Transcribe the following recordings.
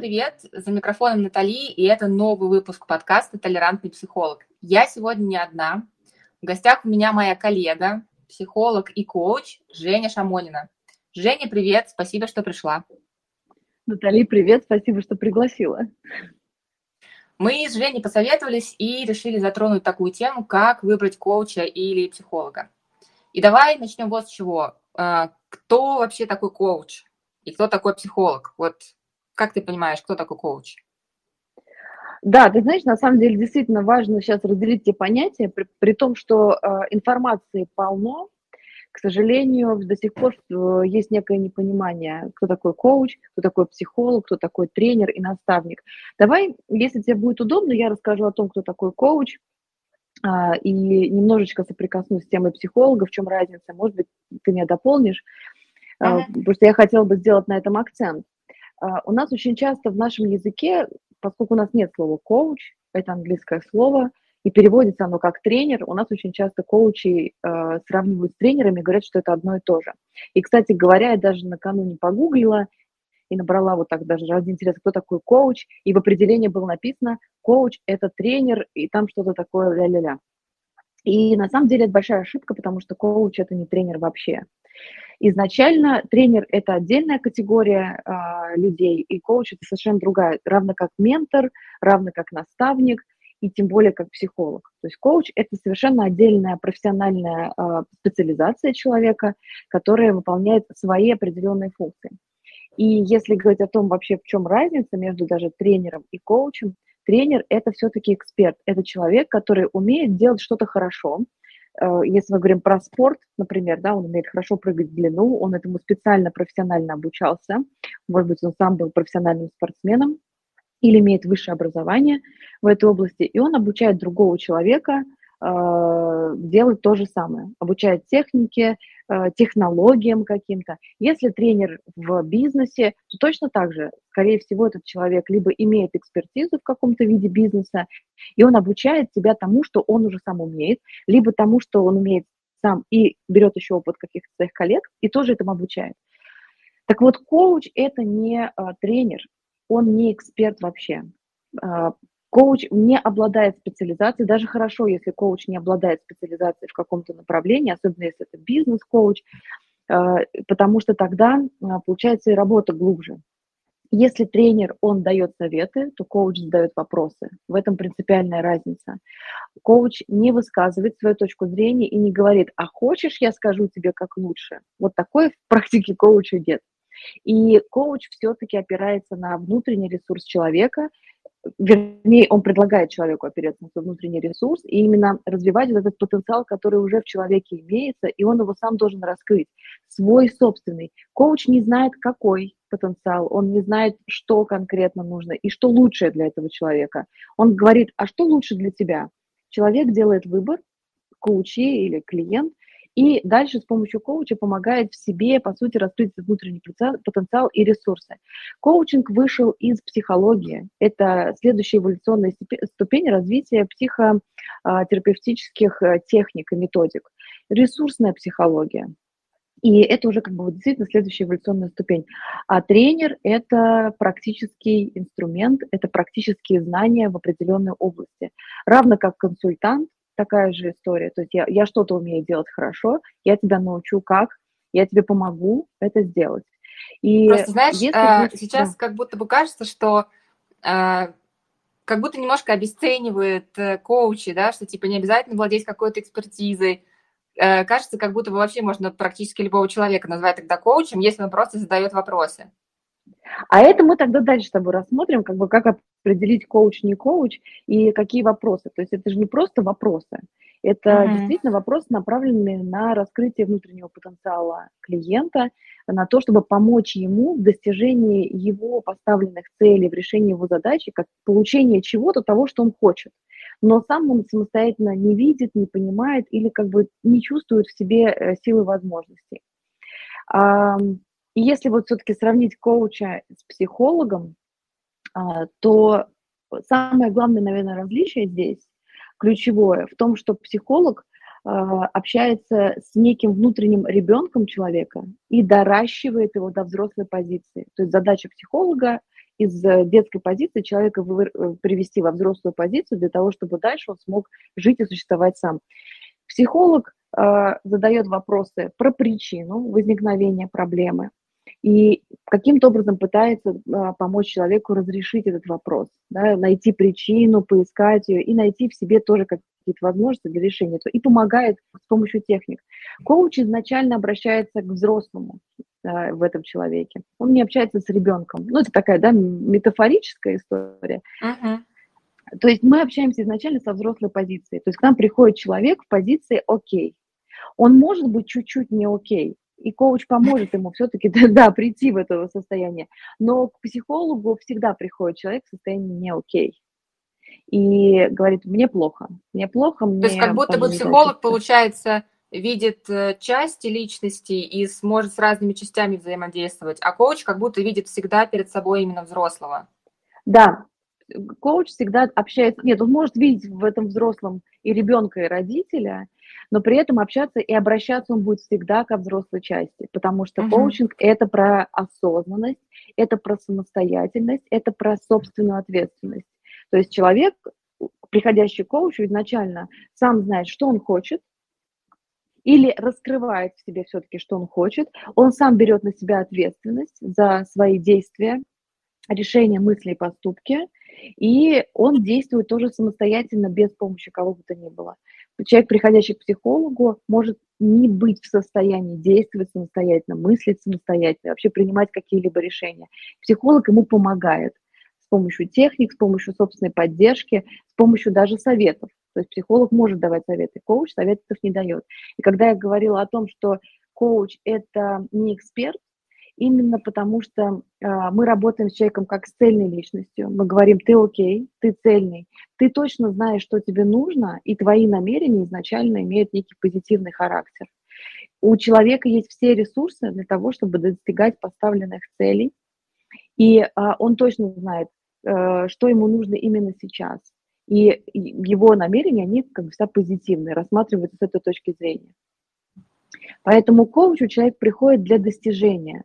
привет! За микрофоном Натали, и это новый выпуск подкаста «Толерантный психолог». Я сегодня не одна. В гостях у меня моя коллега, психолог и коуч Женя Шамонина. Женя, привет! Спасибо, что пришла. Натали, привет! Спасибо, что пригласила. Мы с Женей посоветовались и решили затронуть такую тему, как выбрать коуча или психолога. И давай начнем вот с чего. А, кто вообще такой коуч и кто такой психолог? Вот как ты понимаешь, кто такой коуч? Да, ты знаешь, на самом деле действительно важно сейчас разделить эти понятия, при, при том, что э, информации полно, к сожалению, до сих пор э, есть некое непонимание, кто такой коуч, кто такой психолог, кто такой тренер и наставник. Давай, если тебе будет удобно, я расскажу о том, кто такой коуч, э, и немножечко соприкоснусь с темой психолога, в чем разница, может быть, ты меня дополнишь, э, uh-huh. потому что я хотела бы сделать на этом акцент. А, у нас очень часто в нашем языке, поскольку у нас нет слова коуч, это английское слово, и переводится оно как тренер, у нас очень часто коучи э, сравнивают с тренерами, говорят, что это одно и то же. И, кстати говоря, я даже накануне погуглила и набрала вот так даже ради интереса, кто такой коуч, и в определении было написано «коуч – это тренер», и там что-то такое ля-ля-ля. И на самом деле это большая ошибка, потому что коуч – это не тренер вообще. Изначально тренер – это отдельная категория э, людей, и коуч – это совершенно другая, равно как ментор, равно как наставник, и тем более как психолог. То есть коуч – это совершенно отдельная профессиональная э, специализация человека, которая выполняет свои определенные функции. И если говорить о том вообще, в чем разница между даже тренером и коучем, тренер – это все-таки эксперт, это человек, который умеет делать что-то хорошо, если мы говорим про спорт, например, да, он умеет хорошо прыгать в длину, он этому специально, профессионально обучался, может быть, он сам был профессиональным спортсменом или имеет высшее образование в этой области, и он обучает другого человека э, делать то же самое, обучает технике, Э, технологиям каким-то. Если тренер в бизнесе, то точно так же, скорее всего, этот человек либо имеет экспертизу в каком-то виде бизнеса, и он обучает тебя тому, что он уже сам умеет, либо тому, что он умеет сам и берет еще опыт каких-то своих коллег и тоже этому обучает. Так вот, коуч – это не а, тренер, он не эксперт вообще. Коуч не обладает специализацией, даже хорошо, если коуч не обладает специализацией в каком-то направлении, особенно если это бизнес-коуч, э, потому что тогда э, получается и работа глубже. Если тренер, он дает советы, то коуч задает вопросы. В этом принципиальная разница. Коуч не высказывает свою точку зрения и не говорит, а хочешь, я скажу тебе, как лучше. Вот такой в практике коуча нет. И коуч все-таки опирается на внутренний ресурс человека, вернее, он предлагает человеку опереться на свой внутренний ресурс и именно развивать этот потенциал, который уже в человеке имеется, и он его сам должен раскрыть, свой собственный. Коуч не знает, какой потенциал, он не знает, что конкретно нужно и что лучшее для этого человека. Он говорит, а что лучше для тебя? Человек делает выбор, коучи или клиент, и дальше с помощью коуча помогает в себе, по сути, раскрыть внутренний потенциал и ресурсы. Коучинг вышел из психологии. Это следующая эволюционная ступень развития психотерапевтических э, техник и методик. Ресурсная психология. И это уже как бы действительно следующая эволюционная ступень. А тренер – это практический инструмент, это практические знания в определенной области. Равно как консультант, такая же история. То есть я, я что-то умею делать хорошо, я тебя научу как, я тебе помогу это сделать. И Просто, знаешь, если а, сейчас да. как будто бы кажется, что а, как будто немножко обесценивает э, коучи, да, что типа не обязательно владеть какой-то экспертизой. Э, кажется, как будто бы вообще можно практически любого человека назвать тогда коучем, если он просто задает вопросы. А это мы тогда дальше с тобой рассмотрим, как бы как определить коуч, не коуч и какие вопросы. То есть это же не просто вопросы, это mm-hmm. действительно вопросы, направленные на раскрытие внутреннего потенциала клиента, на то, чтобы помочь ему в достижении его поставленных целей, в решении его задачи, как получение чего-то того, что он хочет. Но сам он самостоятельно не видит, не понимает или как бы не чувствует в себе э, силы возможностей. И если вот все-таки сравнить коуча с психологом, а, то самое главное, наверное, различие здесь, ключевое, в том, что психолог а, общается с неким внутренним ребенком человека и доращивает его до взрослой позиции. То есть задача психолога из э, детской позиции человека э, привести во взрослую позицию для того, чтобы дальше он смог жить и существовать сам. Психолог э, задает вопросы про причину возникновения проблемы и каким-то образом пытается э, помочь человеку разрешить этот вопрос, да, найти причину, поискать ее и найти в себе тоже какие-то возможности для решения. И помогает с помощью техник. Коуч изначально обращается к взрослому э, в этом человеке. Он не общается с ребенком. Ну, это такая, да, метафорическая история. Uh-huh. То есть мы общаемся изначально со взрослой позицией. То есть к нам приходит человек в позиции «окей». Он может быть чуть-чуть не окей, и коуч поможет ему все-таки, да, прийти в это состояние. Но к психологу всегда приходит человек в состоянии не окей. И говорит, мне плохо, мне плохо, мне... То есть как будто бы психолог, получается, видит э, части личности и сможет с разными частями взаимодействовать, а коуч как будто видит всегда перед собой именно взрослого. Да, коуч всегда общается, нет, он может видеть в этом взрослом и ребенка, и родителя, но при этом общаться и обращаться он будет всегда ко взрослой части, потому что uh-huh. коучинг это про осознанность, это про самостоятельность, это про собственную ответственность. То есть человек, приходящий к коучу, изначально сам знает, что он хочет, или раскрывает в себе все-таки, что он хочет, он сам берет на себя ответственность за свои действия, решения, мысли и поступки, и он действует тоже самостоятельно, без помощи кого бы то ни было. Человек, приходящий к психологу, может не быть в состоянии действовать самостоятельно, мыслить самостоятельно, вообще принимать какие-либо решения. Психолог ему помогает с помощью техник, с помощью собственной поддержки, с помощью даже советов. То есть психолог может давать советы, коуч советов не дает. И когда я говорила о том, что коуч – это не эксперт, именно потому что э, мы работаем с человеком как с цельной личностью. Мы говорим, ты окей, ты цельный, ты точно знаешь, что тебе нужно, и твои намерения изначально имеют некий позитивный характер. У человека есть все ресурсы для того, чтобы достигать поставленных целей, и э, он точно знает, э, что ему нужно именно сейчас. И его намерения, они как всегда позитивные, рассматриваются с этой точки зрения. Поэтому к коучу человек приходит для достижения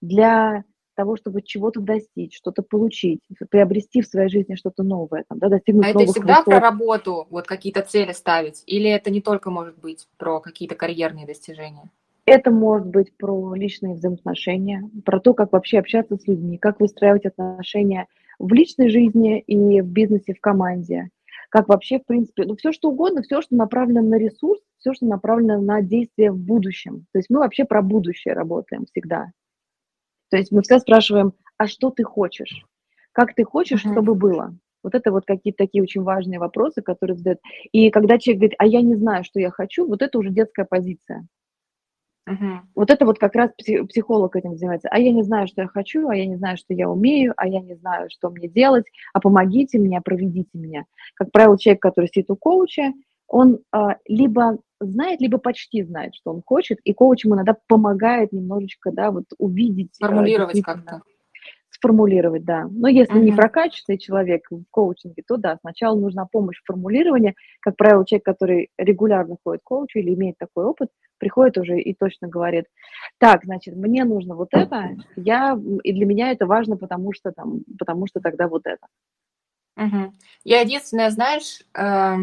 для того, чтобы чего-то достичь, что-то получить, приобрести в своей жизни что-то новое, там, да, достигнуть а новых это всегда высот. про работу, вот какие-то цели ставить, или это не только может быть про какие-то карьерные достижения? Это может быть про личные взаимоотношения, про то, как вообще общаться с людьми, как выстраивать отношения в личной жизни и в бизнесе, в команде, как вообще, в принципе, ну, все что угодно, все, что направлено на ресурс, все, что направлено на действие в будущем. То есть мы вообще про будущее работаем всегда. То есть мы всегда спрашиваем, а что ты хочешь? Как ты хочешь, uh-huh. чтобы было? Вот это вот какие-то такие очень важные вопросы, которые задают. И когда человек говорит, а я не знаю, что я хочу, вот это уже детская позиция. Uh-huh. Вот это вот как раз психолог этим занимается. А я не знаю, что я хочу, а я не знаю, что я умею, а я не знаю, что мне делать, а помогите мне, проведите меня. Как правило, человек, который сидит у коуча, он а, либо знает, либо почти знает, что он хочет, и коуч ему иногда помогает немножечко, да, вот увидеть. А, Сформулировать как-то. Сформулировать, да. Но если uh-huh. не прокачивается человек в коучинге, то да, сначала нужна помощь в формулировании. Как правило, человек, который регулярно ходит к коучу или имеет такой опыт, приходит уже и точно говорит, так, значит, мне нужно вот это, я, и для меня это важно, потому что там, потому что тогда вот это. Угу. Я единственное, знаешь, э,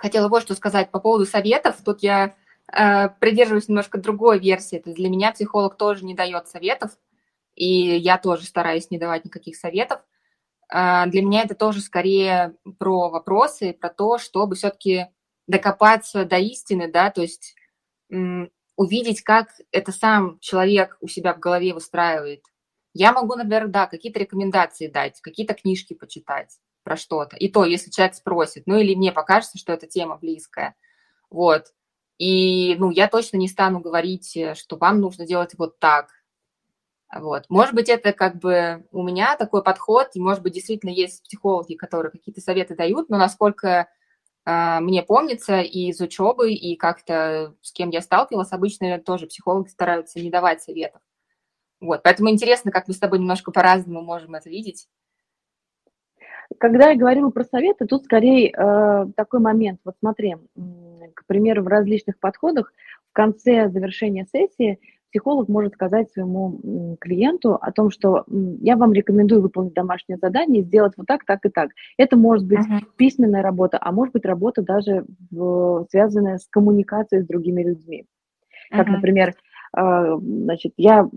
хотела вот что сказать по поводу советов. Тут я э, придерживаюсь немножко другой версии. То есть для меня психолог тоже не дает советов, и я тоже стараюсь не давать никаких советов. Э, для меня это тоже скорее про вопросы, про то, чтобы все-таки докопаться до истины, да, то есть м, увидеть, как это сам человек у себя в голове выстраивает. Я могу, например, да, какие-то рекомендации дать, какие-то книжки почитать про что-то. И то, если человек спросит, ну или мне покажется, что эта тема близкая. Вот. И, ну, я точно не стану говорить, э, что вам нужно делать вот так. Вот. Может быть, это как бы у меня такой подход, и, может быть, действительно есть психологи, которые какие-то советы дают, но насколько э, мне помнится и из учебы, и как-то с кем я сталкивалась, обычно тоже психологи стараются не давать советов. Вот. Поэтому интересно, как мы с тобой немножко по-разному можем это видеть. Когда я говорила про советы, тут скорее э, такой момент. Вот смотри, к примеру, в различных подходах в конце завершения сессии психолог может сказать своему клиенту о том, что я вам рекомендую выполнить домашнее задание, сделать вот так, так и так. Это может быть uh-huh. письменная работа, а может быть работа даже в, связанная с коммуникацией с другими людьми. Как, uh-huh. например, а, значит, я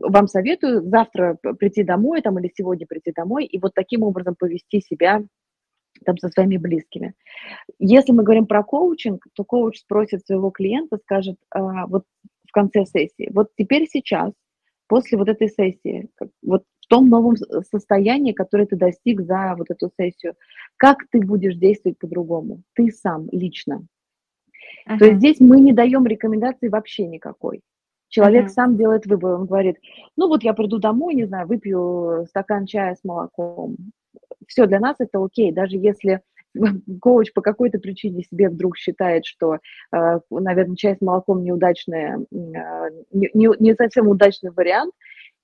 вам советую завтра прийти домой там, или сегодня прийти домой и вот таким образом повести себя там, со своими близкими. Если мы говорим про коучинг, то коуч спросит своего клиента, скажет а, вот в конце сессии, вот теперь сейчас, после вот этой сессии, вот в том новом состоянии, которое ты достиг за вот эту сессию, как ты будешь действовать по-другому? Ты сам лично. Uh-huh. То есть здесь мы не даем рекомендации вообще никакой. Человек uh-huh. сам делает выбор, он говорит, ну вот я приду домой, не знаю, выпью стакан чая с молоком. Все, для нас это окей, даже если коуч по какой-то причине себе вдруг считает, что, э, наверное, чай с молоком неудачный, э, не, не совсем удачный вариант,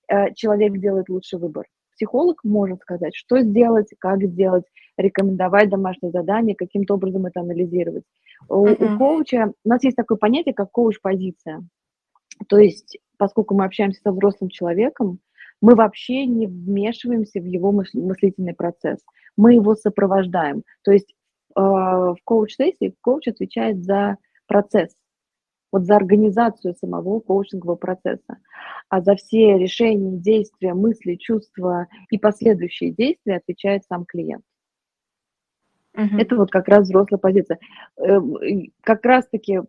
э, человек делает лучший выбор. Психолог может сказать, что сделать, как сделать, рекомендовать домашнее задание, каким-то образом это анализировать. У, uh-huh. у коуча, у нас есть такое понятие, как коуч-позиция. То есть, поскольку мы общаемся со взрослым человеком, мы вообще не вмешиваемся в его мыслительный процесс. Мы его сопровождаем. То есть э, в коуч-сессии коуч отвечает за процесс, вот за организацию самого коучингового процесса. А за все решения, действия, мысли, чувства и последующие действия отвечает сам клиент. Uh-huh. Это вот как раз взрослая позиция. Эм, как раз-таки,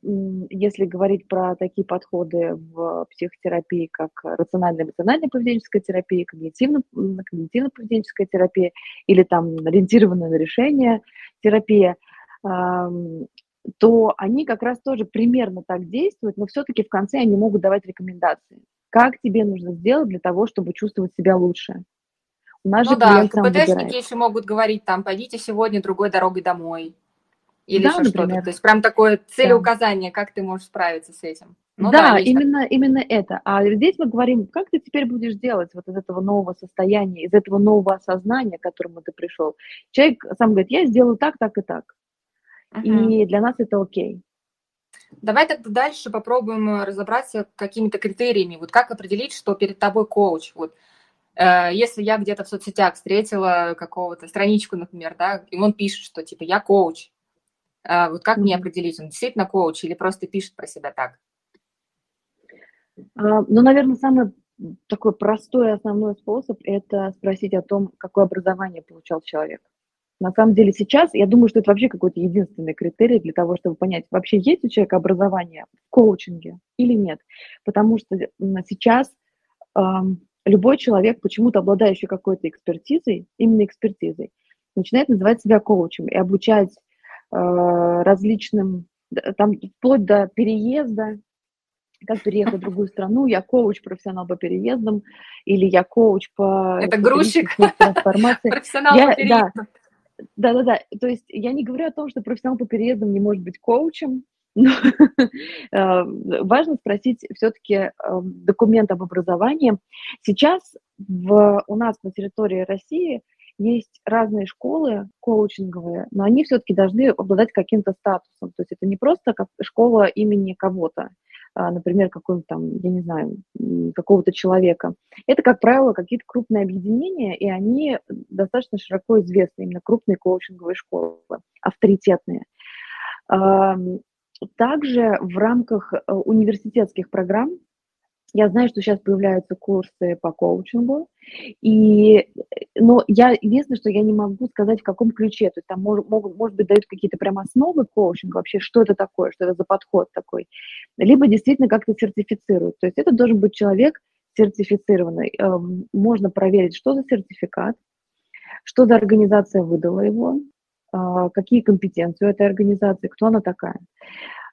если говорить про такие подходы в психотерапии, как рациональная эмоциональная поведенческая терапия, когнитивно-поведенческая терапия или там ориентированная на решение терапия, то они как раз тоже примерно так действуют, но все-таки в конце они могут давать рекомендации. Как тебе нужно сделать для того, чтобы чувствовать себя лучше? У нас ну да, КПДшники еще могут говорить, там, пойдите сегодня другой дорогой домой. Или да, еще что-то. То есть прям такое целеуказание, да. как ты можешь справиться с этим. Ну, да, да именно, именно это. А здесь мы говорим, как ты теперь будешь делать вот из этого нового состояния, из этого нового осознания, к которому ты пришел. Человек сам говорит, я сделаю так, так и так. Uh-huh. И для нас это окей. Давай тогда дальше попробуем разобраться какими-то критериями. Вот как определить, что перед тобой коуч? Вот если я где-то в соцсетях встретила какого-то страничку, например, да, и он пишет, что типа я коуч, э, вот как мне определить, он действительно коуч или просто пишет про себя так? А, ну, наверное, самый такой простой основной способ – это спросить о том, какое образование получал человек. На самом деле сейчас, я думаю, что это вообще какой-то единственный критерий для того, чтобы понять, вообще есть у человека образование в коучинге или нет. Потому что сейчас любой человек, почему-то обладающий какой-то экспертизой, именно экспертизой, начинает называть себя коучем и обучать э, различным, там, вплоть до переезда, как переехать в другую страну, я коуч, профессионал по переездам, или я коуч по... Это грузчик, профессионал я, по переездам. Да, да, да, то есть я не говорю о том, что профессионал по переездам не может быть коучем, но э, важно спросить все-таки э, документ об образовании. Сейчас в, у нас на территории России есть разные школы коучинговые, но они все-таки должны обладать каким-то статусом. То есть это не просто как школа имени кого-то, а, например, какого-то там, я не знаю, какого-то человека. Это, как правило, какие-то крупные объединения, и они достаточно широко известны, именно крупные коучинговые школы, авторитетные. Также в рамках э, университетских программ я знаю, что сейчас появляются курсы по коучингу, и, но я, единственное, что я не могу сказать, в каком ключе, то есть там могут, может быть, дают какие-то прям основы коучинга, вообще, что это такое, что это за подход такой, либо действительно как-то сертифицируют, то есть это должен быть человек сертифицированный, эм, можно проверить, что за сертификат, что за организация выдала его, какие компетенции у этой организации, кто она такая.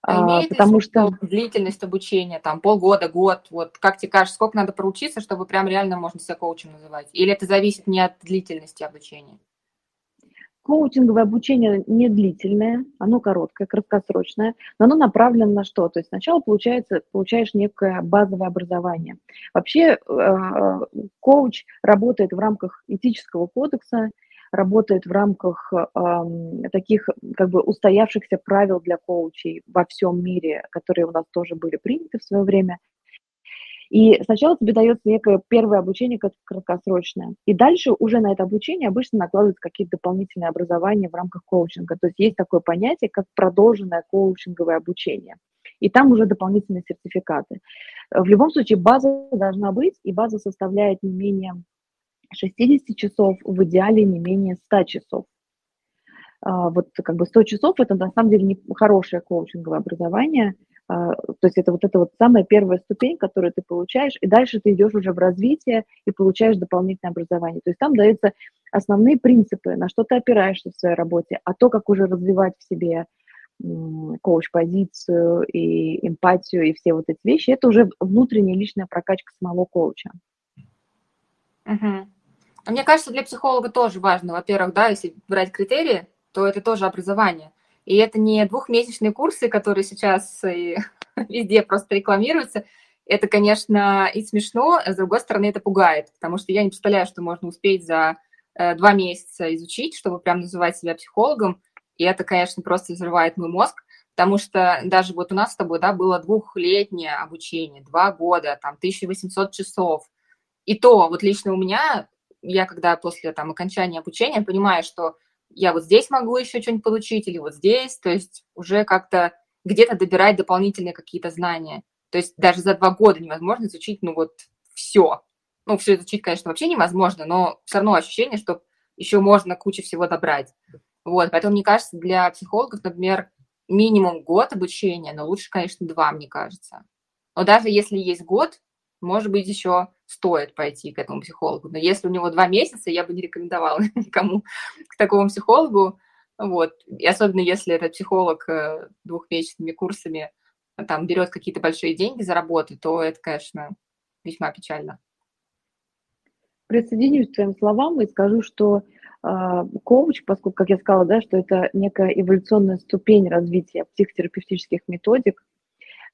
А, а потому что длительность обучения, там полгода, год, вот как тебе кажется, сколько надо проучиться, чтобы прям реально можно себя коучем называть? Или это зависит не от длительности обучения? Коучинговое обучение не длительное, оно короткое, краткосрочное, но оно направлено на что? То есть сначала получается, получаешь некое базовое образование. Вообще э, коуч работает в рамках этического кодекса, работает в рамках э, таких как бы устоявшихся правил для коучей во всем мире, которые у нас тоже были приняты в свое время. И сначала тебе дается некое первое обучение краткосрочное. И дальше уже на это обучение обычно накладываются какие-то дополнительные образования в рамках коучинга. То есть есть такое понятие, как продолженное коучинговое обучение. И там уже дополнительные сертификаты. В любом случае база должна быть, и база составляет не менее 60 часов, в идеале не менее 100 часов. А, вот как бы 100 часов – это на самом деле не хорошее коучинговое образование – а, то есть это вот это вот самая первая ступень, которую ты получаешь, и дальше ты идешь уже в развитие и получаешь дополнительное образование. То есть там даются основные принципы, на что ты опираешься в своей работе, а то, как уже развивать в себе коуч-позицию и эмпатию и все вот эти вещи, это уже внутренняя личная прокачка самого коуча. Угу. А мне кажется, для психолога тоже важно, во-первых, да, если брать критерии, то это тоже образование. И это не двухмесячные курсы, которые сейчас и везде просто рекламируются. Это, конечно, и смешно, а с другой стороны, это пугает, потому что я не представляю, что можно успеть за э, два месяца изучить, чтобы прям называть себя психологом. И это, конечно, просто взрывает мой мозг, потому что даже вот у нас с тобой, да, было двухлетнее обучение, два года, там, 1800 часов. И то, вот лично у меня, я когда после там окончания обучения понимаю, что я вот здесь могу еще что-нибудь получить, или вот здесь, то есть уже как-то где-то добирать дополнительные какие-то знания. То есть даже за два года невозможно изучить, ну вот, все. Ну, все изучить, конечно, вообще невозможно, но все равно ощущение, что еще можно кучу всего добрать. Вот, поэтому, мне кажется, для психологов, например, минимум год обучения, но лучше, конечно, два, мне кажется. Но даже если есть год, может быть, еще стоит пойти к этому психологу. Но если у него два месяца, я бы не рекомендовала никому к такому психологу. Вот. И особенно если этот психолог э, двухмесячными курсами э, там берет какие-то большие деньги за работу, то это, конечно, весьма печально. Присоединюсь к твоим словам и скажу, что э, коуч, поскольку, как я сказала, да, что это некая эволюционная ступень развития психотерапевтических методик,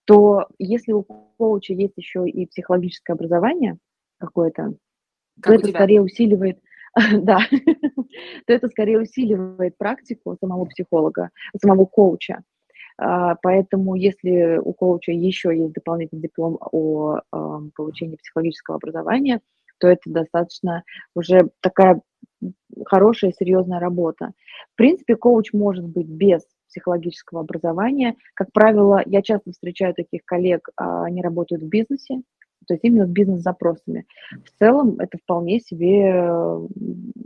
то если у коуча есть еще и психологическое образование какое-то, то это скорее усиливает, да, то это скорее усиливает практику самого психолога, самого коуча. А, поэтому если у коуча еще есть дополнительный диплом о получении психологического образования, то это достаточно уже такая хорошая, серьезная работа. В принципе, коуч может быть без психологического образования. Как правило, я часто встречаю таких коллег, а, они работают в бизнесе, то есть именно с бизнес-запросами. В целом это вполне себе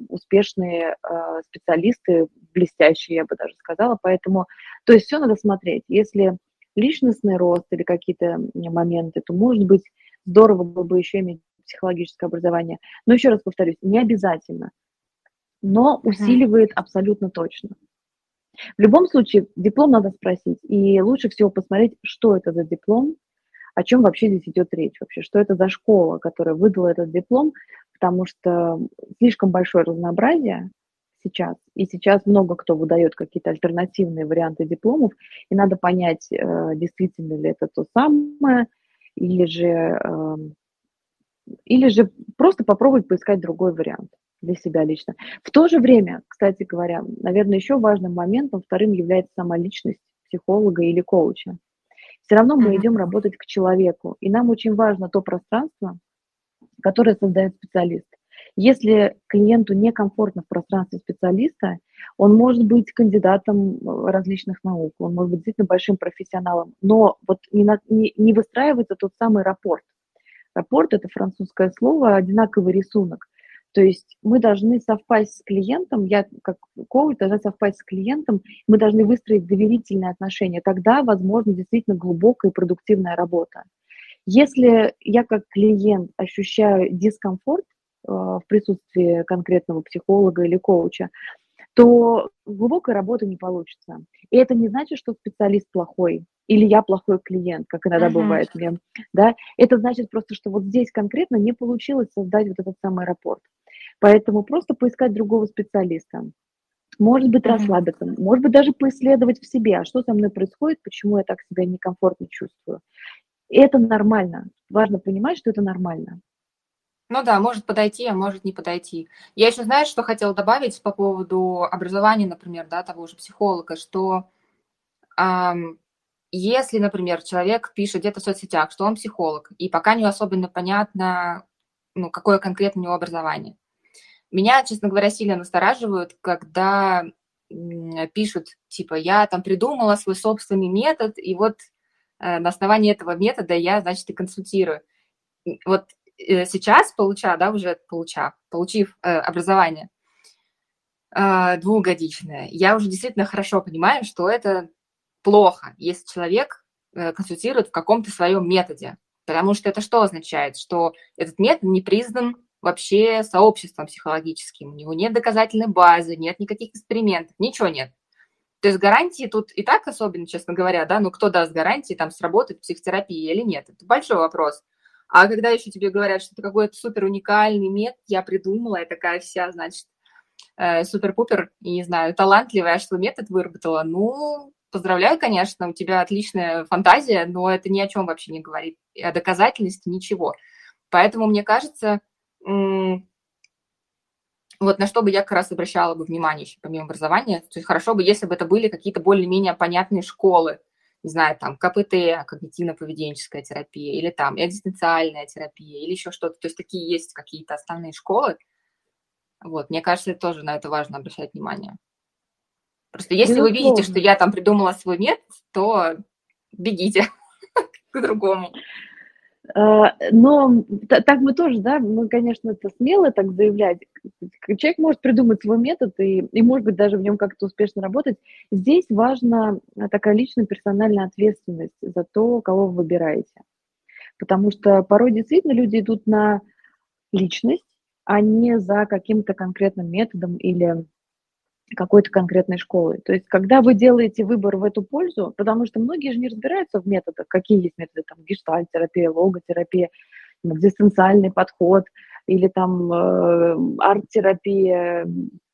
успешные э, специалисты, блестящие, я бы даже сказала. Поэтому, то есть все надо смотреть. Если личностный рост или какие-то моменты, то, может быть, здорово было бы еще иметь психологическое образование. Но еще раз повторюсь, не обязательно, но усиливает абсолютно точно. В любом случае, диплом надо спросить. И лучше всего посмотреть, что это за диплом, о чем вообще здесь идет речь вообще, что это за школа, которая выдала этот диплом, потому что слишком большое разнообразие сейчас, и сейчас много кто выдает какие-то альтернативные варианты дипломов, и надо понять, э, действительно ли это то самое, или же, эм, или же просто попробовать поискать другой вариант для себя лично. В то же время, кстати говоря, наверное, еще важным моментом вторым является сама личность психолога или коуча. Все равно мы идем работать к человеку, и нам очень важно то пространство, которое создает специалист. Если клиенту некомфортно в пространстве специалиста, он может быть кандидатом различных наук, он может быть действительно большим профессионалом, но вот не, на, не, не выстраивается тот самый рапорт. Рапорт – это французское слово, одинаковый рисунок. То есть мы должны совпасть с клиентом, я как коуч должна совпасть с клиентом, мы должны выстроить доверительные отношения. Тогда, возможно, действительно глубокая и продуктивная работа. Если я как клиент ощущаю дискомфорт э, в присутствии конкретного психолога или коуча, то глубокая работа не получится. И это не значит, что специалист плохой или я плохой клиент, как иногда uh-huh. бывает мне. Да? Это значит просто, что вот здесь конкретно не получилось создать вот этот самый рапорт. Поэтому просто поискать другого специалиста. Может быть, расслабиться, может быть, даже поисследовать в себе, а что со мной происходит, почему я так себя некомфортно чувствую. И это нормально. Важно понимать, что это нормально. Ну да, может подойти, а может не подойти. Я еще, знаешь, что хотела добавить по поводу образования, например, да, того же психолога, что эм, если, например, человек пишет где-то в соцсетях, что он психолог, и пока не особенно понятно, ну, какое конкретно у него образование. Меня, честно говоря, сильно настораживают, когда пишут, типа, я там придумала свой собственный метод, и вот э, на основании этого метода я, значит, и консультирую. Вот э, сейчас, получа, да, уже получа, получив э, образование двухгодичное, я уже действительно хорошо понимаю, что это плохо, если человек консультирует в каком-то своем методе. Потому что это что означает? Что этот метод не признан вообще сообществом психологическим. У него нет доказательной базы, нет никаких экспериментов, ничего нет. То есть гарантии тут и так особенно, честно говоря, да, ну кто даст гарантии, там сработает психотерапия или нет, это большой вопрос. А когда еще тебе говорят, что это какой-то супер уникальный метод, я придумала, я такая вся, значит, э, супер-пупер, не знаю, талантливая, что метод выработала, ну, поздравляю, конечно, у тебя отличная фантазия, но это ни о чем вообще не говорит, о доказательности ничего. Поэтому, мне кажется, вот на что бы я как раз обращала бы внимание еще помимо образования. То есть хорошо бы, если бы это были какие-то более-менее понятные школы, не знаю, там КПТ, когнитивно-поведенческая терапия, или там экзистенциальная терапия, или еще что-то. То есть такие есть какие-то основные школы. Вот, мне кажется, тоже на это важно обращать внимание. Просто если Безусловно. вы видите, что я там придумала свой метод, то бегите к другому. А, но так мы тоже, да, мы, конечно, это смело так заявлять. Человек может придумать свой метод и, и может быть, даже в нем как-то успешно работать. Здесь важна такая личная персональная ответственность за то, кого вы выбираете. Потому что порой действительно люди идут на личность, а не за каким-то конкретным методом или какой-то конкретной школы. То есть, когда вы делаете выбор в эту пользу, потому что многие же не разбираются в методах, какие есть методы, там, гештальтерапия, логотерапия, экзистенциальный подход, или там э, арт-терапия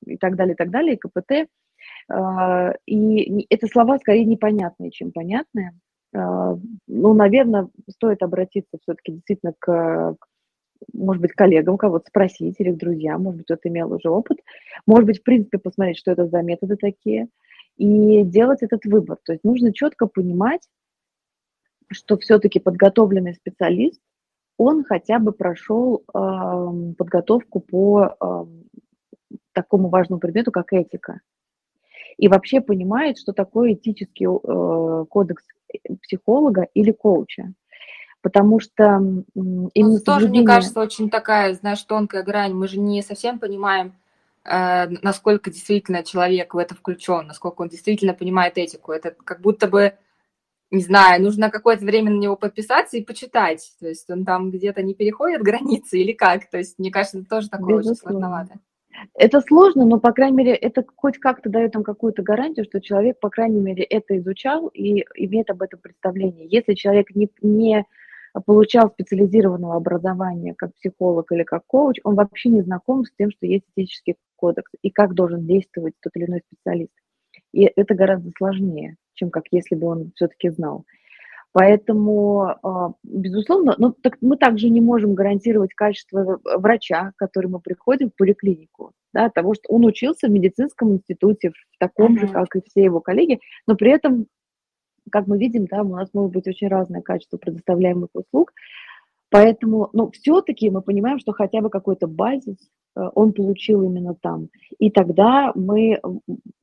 и так далее, и так далее, и КПТ. Э, и это слова скорее непонятные, чем понятные. Э, ну, наверное, стоит обратиться все-таки действительно к может быть, коллегам кого-то спросить или к друзьям, может быть, кто-то имел уже опыт, может быть, в принципе, посмотреть, что это за методы такие, и делать этот выбор. То есть нужно четко понимать, что все-таки подготовленный специалист, он хотя бы прошел э, подготовку по э, такому важному предмету, как этика. И вообще понимает, что такое этический э, кодекс психолога или коуча потому что именно ну, тоже, мне кажется, очень такая, знаешь, тонкая грань. Мы же не совсем понимаем, э, насколько действительно человек в это включен, насколько он действительно понимает этику. Это как будто бы, не знаю, нужно какое-то время на него подписаться и почитать. То есть он там где-то не переходит границы или как? То есть, мне кажется, это тоже такое Безусловно. очень сложновато. Это сложно, но, по крайней мере, это хоть как-то дает нам какую-то гарантию, что человек, по крайней мере, это изучал и имеет об этом представление. Если человек не, не получал специализированного образования как психолог или как коуч, он вообще не знаком с тем, что есть этический кодекс и как должен действовать тот или иной специалист. И это гораздо сложнее, чем как если бы он все-таки знал. Поэтому, а, безусловно, ну, так мы также не можем гарантировать качество врача, к которому приходим в поликлинику, да, того, что он учился в медицинском институте в таком uh-huh. же, как и все его коллеги, но при этом как мы видим, да, у нас может быть очень разное качество предоставляемых услуг, Поэтому, ну, все-таки мы понимаем, что хотя бы какой-то базис э, он получил именно там. И тогда мы,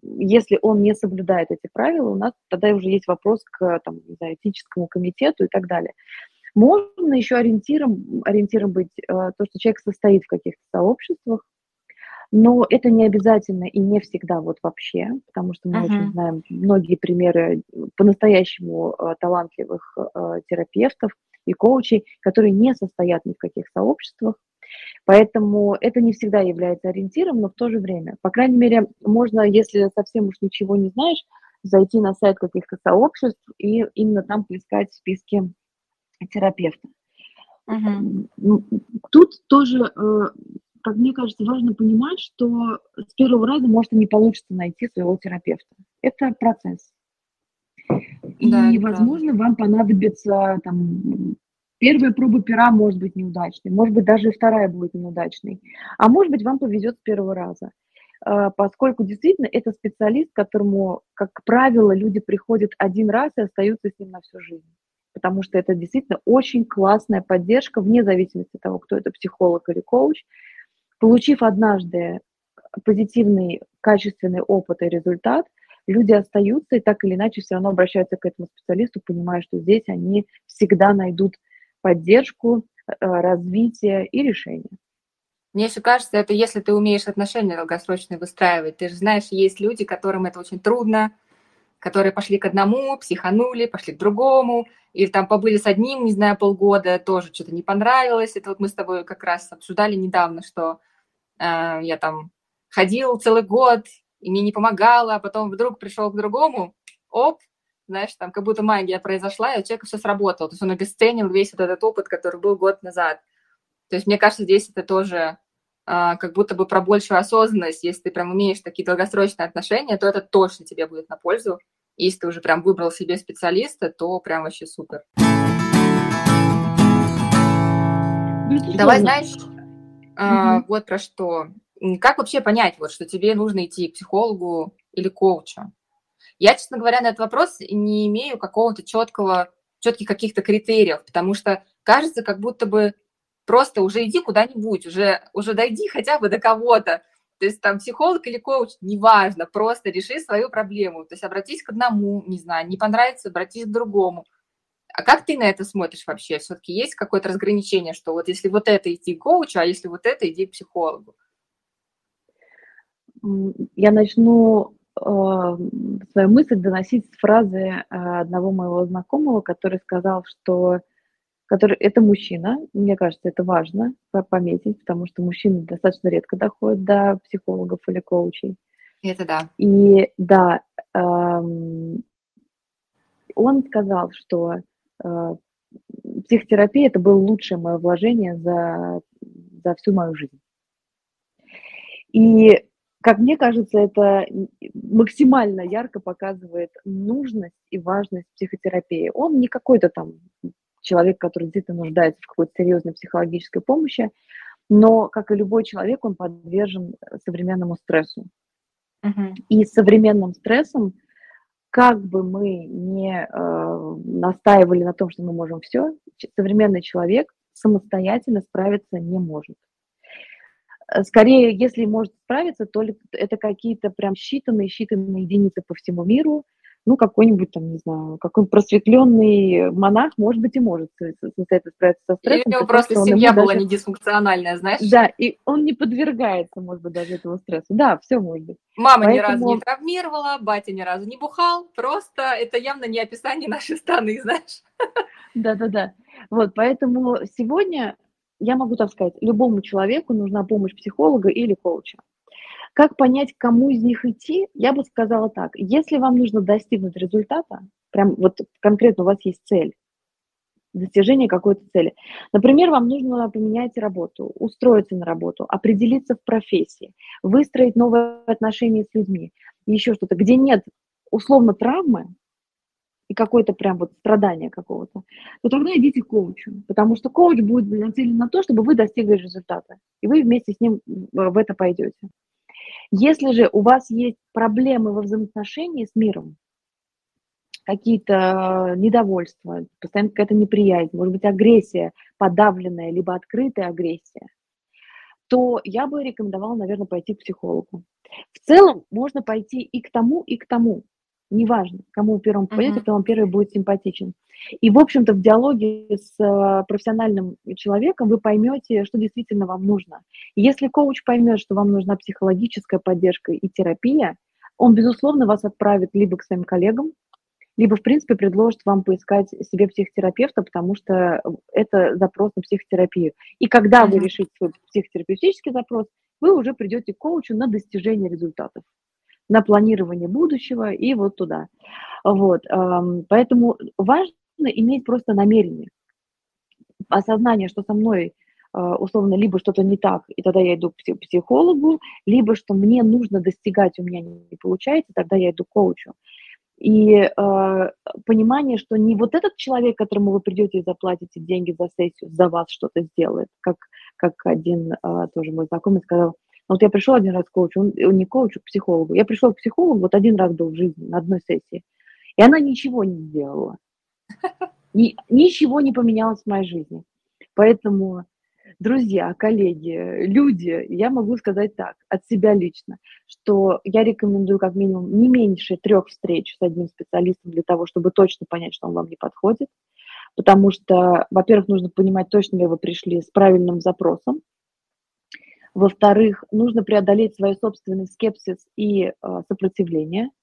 если он не соблюдает эти правила, у нас тогда уже есть вопрос к там, не этическому комитету и так далее. Можно еще ориентиром, ориентиром быть э, то, что человек состоит в каких-то сообществах, но это не обязательно и не всегда вот вообще, потому что мы uh-huh. очень знаем многие примеры по-настоящему э, талантливых э, терапевтов и коучей, которые не состоят ни в каких сообществах. Поэтому это не всегда является ориентиром, но в то же время, по крайней мере, можно, если совсем уж ничего не знаешь, зайти на сайт каких-то сообществ и именно там поискать в списке терапевта. Uh-huh. Тут тоже э, как мне кажется, важно понимать, что с первого раза может и не получится найти своего терапевта. Это процесс. И, да, возможно, правда. вам понадобится там, первая проба пера может быть неудачной, может быть, даже и вторая будет неудачной. А может быть, вам повезет с первого раза. э, поскольку действительно это специалист, к которому, как правило, люди приходят один раз и остаются с ним на всю жизнь. Потому что это действительно очень классная поддержка, вне зависимости от того, кто это психолог или коуч. Получив однажды позитивный, качественный опыт и результат, люди остаются и так или иначе все равно обращаются к этому специалисту, понимая, что здесь они всегда найдут поддержку, э, развитие и решение. Мне еще кажется, это если ты умеешь отношения долгосрочные выстраивать. Ты же знаешь, есть люди, которым это очень трудно, которые пошли к одному, психанули, пошли к другому, или там побыли с одним, не знаю, полгода, тоже что-то не понравилось. Это вот мы с тобой как раз обсуждали недавно, что я там ходил целый год, и мне не помогало, а потом вдруг пришел к другому, оп, знаешь, там как будто магия произошла, и у человека все сработало. То есть он обесценил весь вот этот опыт, который был год назад. То есть мне кажется, здесь это тоже а, как будто бы про большую осознанность. Если ты прям умеешь такие долгосрочные отношения, то это точно тебе будет на пользу. Если ты уже прям выбрал себе специалиста, то прям вообще супер. Давай, знаешь, а, вот про что. Как вообще понять, вот, что тебе нужно идти к психологу или коучу? Я, честно говоря, на этот вопрос не имею какого-то четкого, четких каких-то критериев, потому что кажется, как будто бы Просто уже иди куда-нибудь, уже, уже дойди хотя бы до кого-то. То есть там психолог или коуч, неважно, просто реши свою проблему. То есть обратись к одному, не знаю, не понравится, обратись к другому. А как ты на это смотришь вообще? Все-таки есть какое-то разграничение, что вот если вот это идти к коучу, а если вот это иди к психологу? Я начну э, свою мысль доносить с фразы э, одного моего знакомого, который сказал, что который это мужчина. Мне кажется, это важно пометить, потому что мужчины достаточно редко доходят до психологов или коучей. Это да. И да, эм, он сказал, что психотерапия это было лучшее мое вложение за, за всю мою жизнь. И, как мне кажется, это максимально ярко показывает нужность и важность психотерапии. Он не какой-то там человек, который действительно нуждается в какой-то серьезной психологической помощи, но, как и любой человек, он подвержен современному стрессу. Uh-huh. И с современным стрессом, как бы мы не э, настаивали на том, что мы можем все, современный человек самостоятельно справиться не может. Скорее, если может справиться, то это какие-то прям считанные, считанные единицы по всему миру, ну, какой-нибудь там, не знаю, какой-нибудь просветленный монах, может быть, и может самостоятельно справиться со стрессом. Или у него просто семья была даже... не дисфункциональная, знаешь? Да, и он не подвергается, может быть, даже этому стрессу. Да, все может быть. Мама Поэтому... ни разу не травмировала, батя ни разу не бухал, просто это явно не описание нашей страны, знаешь? Да-да-да. Вот, поэтому сегодня я могу так сказать, любому человеку нужна помощь психолога или коуча. Как понять, кому из них идти? Я бы сказала так. Если вам нужно достигнуть результата, прям вот конкретно у вас есть цель, достижение какой-то цели. Например, вам нужно поменять работу, устроиться на работу, определиться в профессии, выстроить новые отношения с людьми, еще что-то, где нет условно травмы и какое-то прям вот страдание какого-то, то тогда идите к коучу, потому что коуч будет нацелен на то, чтобы вы достигли результата, и вы вместе с ним в это пойдете. Если же у вас есть проблемы во взаимоотношении с миром, какие-то недовольства, постоянно какая-то неприязнь, может быть, агрессия подавленная, либо открытая агрессия, то я бы рекомендовала, наверное, пойти к психологу. В целом можно пойти и к тому, и к тому неважно, кому вы первым попадете, uh-huh. первый будет симпатичен. И, в общем-то, в диалоге с э, профессиональным человеком вы поймете, что действительно вам нужно. И если коуч поймет, что вам нужна психологическая поддержка и терапия, он, безусловно, вас отправит либо к своим коллегам, либо, в принципе, предложит вам поискать себе психотерапевта, потому что это запрос на психотерапию. И когда uh-huh. вы решите свой психотерапевтический запрос, вы уже придете к коучу на достижение результатов на планирование будущего и вот туда. Вот, поэтому важно иметь просто намерение, осознание, что со мной а, условно либо что-то не так, и тогда я иду к психологу, либо что мне нужно достигать, у меня не получается, тогда я иду к коучу. И э, понимание, что не вот этот человек, которому вы придете и заплатите деньги за сессию, за вас что-то сделает, как, как один э, тоже мой знакомый сказал, Вот я пришел один раз к коучу, он, он не коучу, к психологу. Я пришел к психологу, вот один раз был в жизни, на одной сессии. И она ничего не сделала. Ни, ничего не поменялось в моей жизни. Поэтому, друзья, коллеги, люди, я могу сказать так, от себя лично, что я рекомендую как минимум не меньше трех встреч с одним специалистом для того, чтобы точно понять, что он вам не подходит. Потому что, во-первых, нужно понимать, точно ли вы пришли с правильным запросом. Во-вторых, нужно преодолеть свой собственный скепсис и э, сопротивление –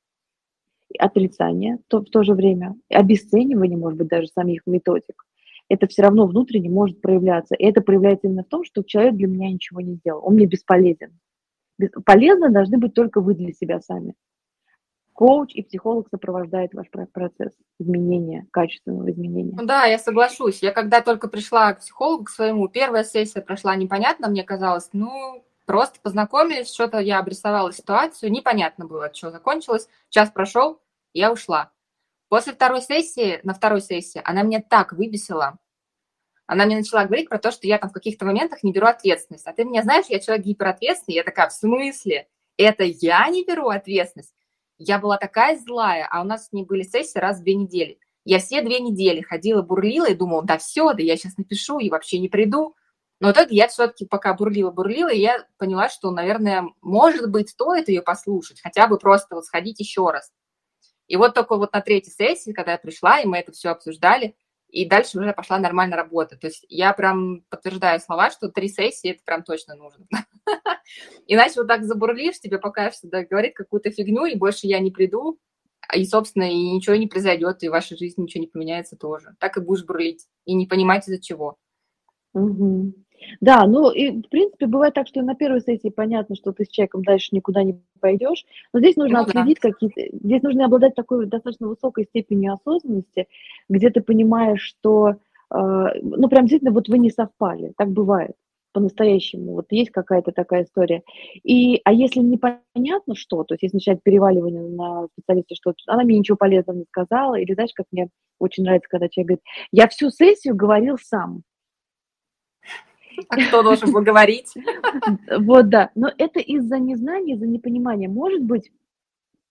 отрицание то, в то же время, обесценивание, может быть, даже самих методик, это все равно внутренне может проявляться. И это проявляется именно в том, что человек для меня ничего не сделал, он мне бесполезен. Полезны должны быть только вы для себя сами. Коуч и психолог сопровождает ваш процесс изменения, качественного изменения. Ну да, я соглашусь. Я когда только пришла к психологу к своему, первая сессия прошла непонятно, мне казалось, ну, Просто познакомились, что-то я обрисовала ситуацию, непонятно было, что закончилось. Час прошел, я ушла. После второй сессии, на второй сессии, она меня так выбесила. Она мне начала говорить про то, что я там в каких-то моментах не беру ответственность. А ты меня знаешь, я человек гиперответственный. Я такая, в смысле? Это я не беру ответственность? Я была такая злая, а у нас с ней были сессии раз в две недели. Я все две недели ходила, бурлила и думала, да все, да я сейчас напишу и вообще не приду. Но итоге я все-таки пока бурлила-бурлила, и я поняла, что, наверное, может быть, стоит ее послушать, хотя бы просто вот сходить еще раз. И вот только вот на третьей сессии, когда я пришла, и мы это все обсуждали, и дальше уже пошла нормально работа. То есть я прям подтверждаю слова, что три сессии это прям точно нужно. Иначе вот так забурлишь, тебе покажется, да, говорит какую-то фигню, и больше я не приду, и, собственно, и ничего не произойдет, и в вашей жизни ничего не поменяется тоже. Так и будешь бурлить, и не понимать из-за чего. Угу. Да, ну и в принципе бывает так, что на первой сессии понятно, что ты с человеком дальше никуда не пойдешь, но здесь нужно ну, отследить да. какие-то, здесь нужно обладать такой достаточно высокой степенью осознанности, где ты понимаешь, что, э, ну прям действительно вот вы не совпали, так бывает по-настоящему, вот есть какая-то такая история. И, а если непонятно что, то есть если начать переваливание на специалиста, что она мне ничего полезного не сказала, или знаешь, как мне очень нравится, когда человек говорит, я всю сессию говорил сам, а кто должен был говорить? Вот, да. Но это из-за незнания, из-за непонимания. Может быть,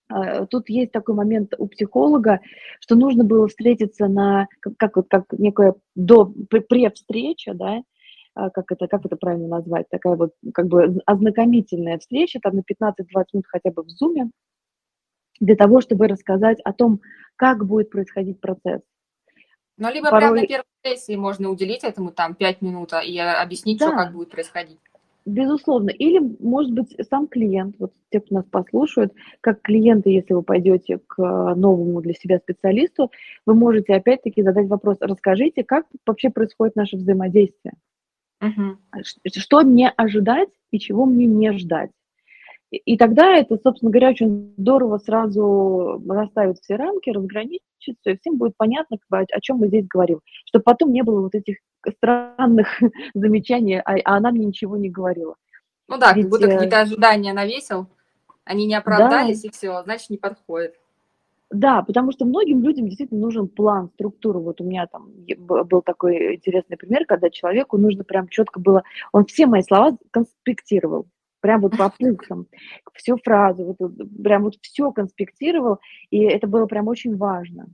а, тут есть такой момент у психолога, что нужно было встретиться на, как, вот, как некая до, pre-встреча, да, как это, как это правильно назвать, такая вот как бы ознакомительная встреча, там на 15-20 минут хотя бы в зуме, для того, чтобы рассказать о том, как будет происходить процесс. Ну, либо порой... прямо на первой сессии можно уделить этому там 5 минут а, и объяснить, да. что как будет происходить. Безусловно. Или, может быть, сам клиент, вот те, кто нас послушают, как клиенты, если вы пойдете к э, новому для себя специалисту, вы можете опять-таки задать вопрос, расскажите, как вообще происходит наше взаимодействие. Угу. Что мне ожидать и чего мне не ждать. И тогда это, собственно говоря, очень здорово сразу расставить все рамки, разграничиться, и всем будет понятно, о чем мы здесь говорим, чтобы потом не было вот этих странных замечаний, а, а она мне ничего не говорила. Ну да, Ведь, как будто э, какие-то ожидания навесил, они не оправдались, да. и все, значит, не подходит. Да, потому что многим людям действительно нужен план, структура. Вот у меня там был такой интересный пример, когда человеку нужно прям четко было, он все мои слова конспектировал прям вот по пунктам, всю фразу, вот, прям вот все конспектировал, и это было прям очень важно.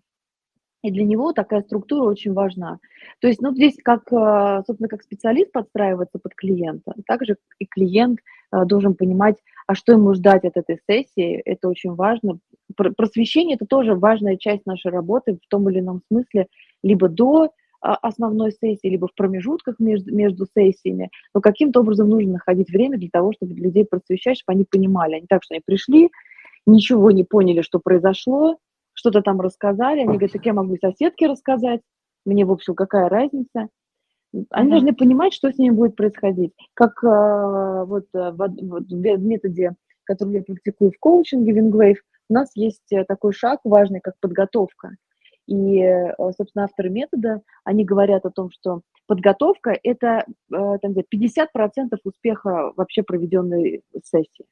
И для него такая структура очень важна. То есть, ну, здесь как, э, собственно, как специалист подстраиваться под клиента, также и клиент э, должен понимать, а что ему ждать от этой сессии, это очень важно. Просвещение – это тоже важная часть нашей работы в том или ином смысле, либо до а, основной сессии, либо в промежутках между, между сессиями, но каким-то образом нужно находить время для того, чтобы людей просвещать, чтобы они понимали. Они так, что они пришли, ничего не поняли, что произошло, что-то там рассказали, они говорят, так я могу соседке рассказать, мне, в общем, какая разница. Они mm-hmm. должны понимать, что с ними будет происходить. Как э, вот, э, в, в методе, который я практикую в коучинге, Wingwave, у нас есть э, такой шаг важный, как подготовка. И, э, собственно, авторы метода, они говорят о том, что подготовка – это э, там, 50% успеха вообще проведенной сессии.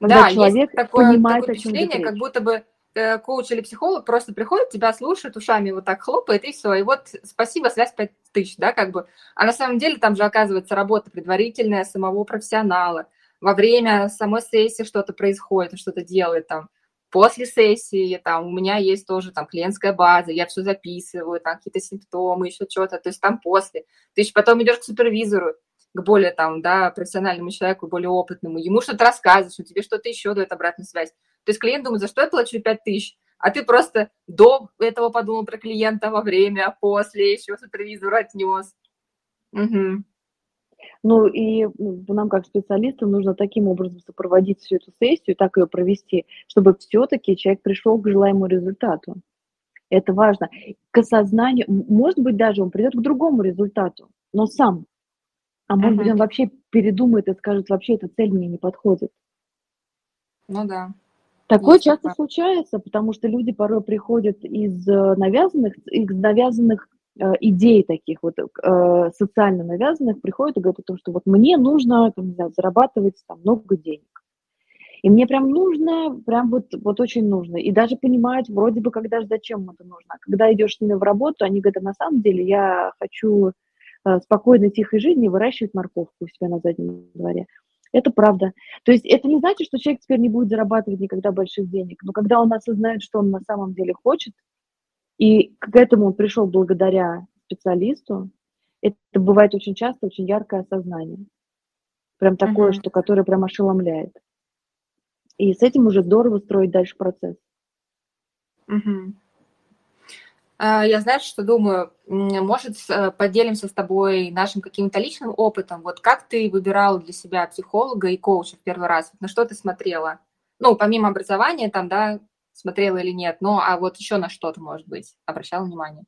Когда да, человек есть такое, понимает, такое впечатление, как будто бы э, коуч или психолог просто приходит, тебя слушает, ушами вот так хлопает, и все. И вот спасибо, с вас 5 тысяч, да, как бы. А на самом деле там же оказывается работа предварительная самого профессионала. Во время самой сессии что-то происходит, что-то делает там. После сессии там у меня есть тоже там клиентская база, я все записываю, там какие-то симптомы, еще что-то, то есть там после. Ты еще потом идешь к супервизору, к более там, да, профессиональному человеку, более опытному, ему что-то рассказываешь, он тебе что-то еще дает обратную связь. То есть клиент думает, за что я плачу 5 тысяч? А ты просто до этого подумал про клиента, во время, после, еще супервизор отнес. Угу. Ну и нам, как специалистам, нужно таким образом сопроводить всю эту сессию, так ее провести, чтобы все-таки человек пришел к желаемому результату. Это важно. К осознанию, может быть, даже он придет к другому результату, но сам. А может uh-huh. быть, он вообще передумает и скажет, вообще эта цель мне не подходит. Ну да. Такое Есть часто такое. случается, потому что люди порой приходят из э, навязанных, из навязанных идей таких вот э, социально навязанных, приходят и говорят о том, что вот мне нужно там, не знаю, зарабатывать там, много денег. И мне прям нужно, прям вот, вот очень нужно. И даже понимать вроде бы, когда же зачем это нужно. Когда идешь с ними в работу, они говорят, а на самом деле я хочу э, спокойной, тихой жизни выращивать морковку у себя на заднем дворе. Это правда. То есть это не значит, что человек теперь не будет зарабатывать никогда больших денег. Но когда он осознает, что он на самом деле хочет, и к этому он пришел благодаря специалисту, это бывает очень часто очень яркое осознание. Прям такое, uh-huh. что которое прям ошеломляет. И с этим уже здорово строить дальше процесс. Uh-huh. Я, знаешь, что думаю, может, э, поделимся с тобой нашим каким-то личным опытом. Вот как ты выбирала для себя психолога и коуча в первый раз? На что ты смотрела? Ну, помимо образования там, да, смотрела или нет, ну, а вот еще на что-то, может быть, обращала внимание?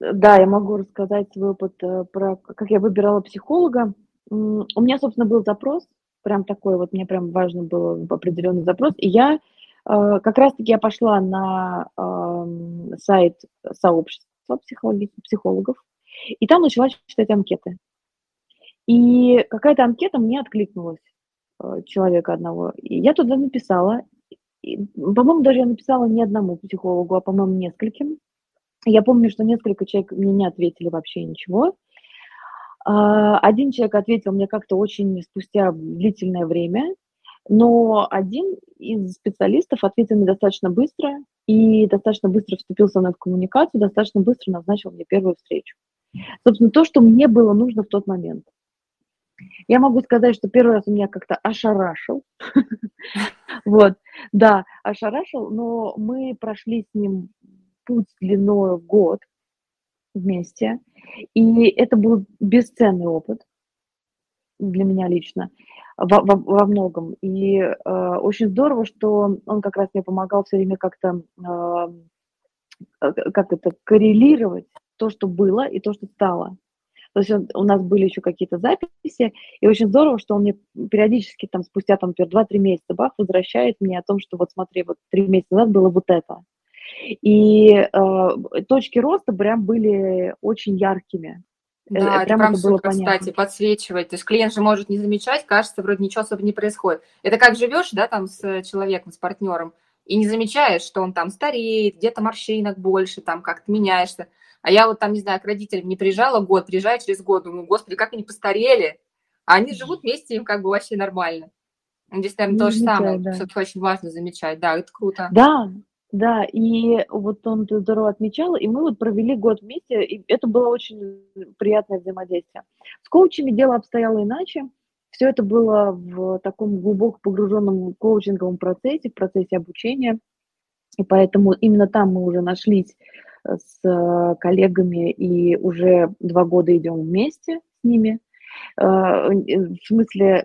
Да, я могу рассказать свой опыт э, про как я выбирала психолога. У меня, собственно, был запрос, прям такой вот, мне прям важно был определенный запрос, и я Э, как раз-таки я пошла на сайт сообщества психологов, и там начала читать анкеты. И какая-то анкета мне откликнулась э, человека одного. И я туда написала, по-моему, даже я написала не одному психологу, а, по-моему, нескольким. Я помню, что несколько человек мне не ответили вообще ничего. А, один человек ответил мне как-то очень спустя длительное время, но один из специалистов ответил мне достаточно быстро и достаточно быстро вступил со мной в коммуникацию, достаточно быстро назначил мне первую встречу. Собственно, то, что мне было нужно в тот момент. Я могу сказать, что первый раз у меня как-то ошарашил. Вот, да, ошарашил, но мы прошли с ним путь длиной год вместе, и это был бесценный опыт для меня лично во, во, во многом. И э, очень здорово, что он как раз мне помогал все время как-то, э, э, как это, коррелировать то, что было и то, что стало. То есть он, у нас были еще какие-то записи, и очень здорово, что он мне периодически, там, спустя, там, например, 2-3 месяца, бах, возвращает мне о том, что вот смотри, вот 3 месяца назад было вот это. И э, точки роста прям были очень яркими. Э, да, это прям супер, было понятно. кстати, подсвечивать. То есть клиент же может не замечать, кажется, вроде ничего особо не происходит. Это как живешь, да, там с человеком, с партнером, и не замечаешь, что он там стареет, где-то морщинок больше, там как-то меняешься. А я вот там, не знаю, к родителям не приезжала год, приезжаю через год, думаю, господи, как они постарели. А они живут вместе, им как бы вообще нормально. Здесь, наверное, то же самое. Да. Все-таки очень важно замечать. Да, это круто. Да, да, и вот он здорово отмечал, и мы вот провели год вместе, и это было очень приятное взаимодействие. С коучами дело обстояло иначе. Все это было в таком глубоко погруженном коучинговом процессе, в процессе обучения. И поэтому именно там мы уже нашлись с коллегами и уже два года идем вместе с ними. Э, в смысле,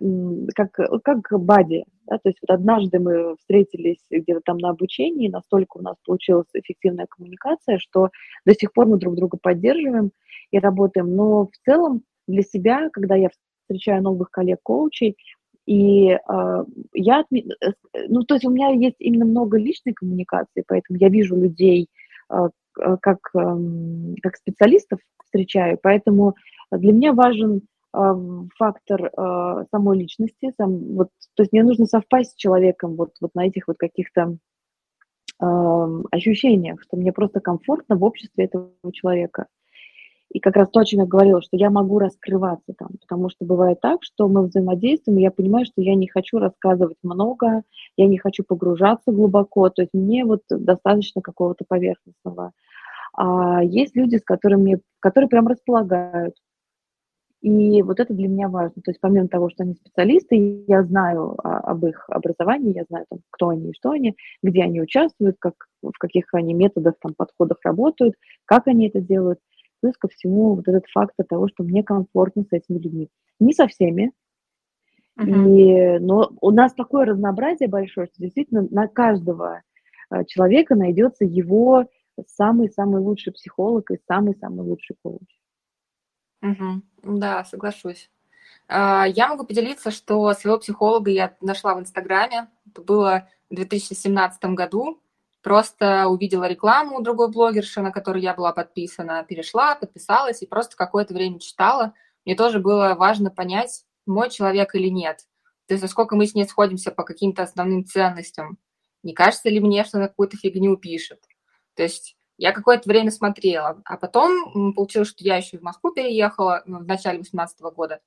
как, как бади, да, то есть вот однажды мы встретились где-то там на обучении, настолько у нас получилась эффективная коммуникация, что до сих пор мы друг друга поддерживаем и работаем. Но в целом для себя, когда я встречаю новых коллег-коучей, и э, я, ну, то есть у меня есть именно много личной коммуникации, поэтому я вижу людей э, как, э, как специалистов встречаю, поэтому для меня важен а, фактор э, самой личности, сам, вот, то есть мне нужно совпасть с человеком вот, вот на этих вот каких-то ощущениях, что мне просто комфортно в обществе этого человека. И как раз то, о чем я говорила, что я могу раскрываться там, потому что бывает так, что мы взаимодействуем, и я понимаю, что я не хочу рассказывать много, я не хочу погружаться глубоко, то есть мне вот достаточно какого-то поверхностного. А есть люди, с которыми, которые прям располагают. И вот это для меня важно. То есть помимо того, что они специалисты, я знаю об их образовании, я знаю, там, кто они и что они, где они участвуют, как, в каких они методах, там, подходах работают, как они это делают – плюс ко всему вот этот факт того, что мне комфортно с этими людьми. Не со всеми, uh-huh. и, но у нас такое разнообразие большое, что действительно на каждого э, человека найдется его самый-самый лучший психолог и самый-самый лучший коуч. Угу. Да, соглашусь. А, я могу поделиться, что своего психолога я нашла в Инстаграме. Это было в 2017 году. Просто увидела рекламу у другой блогерши, на которую я была подписана, перешла, подписалась и просто какое-то время читала. Мне тоже было важно понять, мой человек или нет. То есть насколько мы с ней сходимся по каким-то основным ценностям. Не кажется ли мне, что она какую-то фигню пишет? То есть я какое-то время смотрела, а потом получилось, что я еще в Москву переехала ну, в начале 2018 года,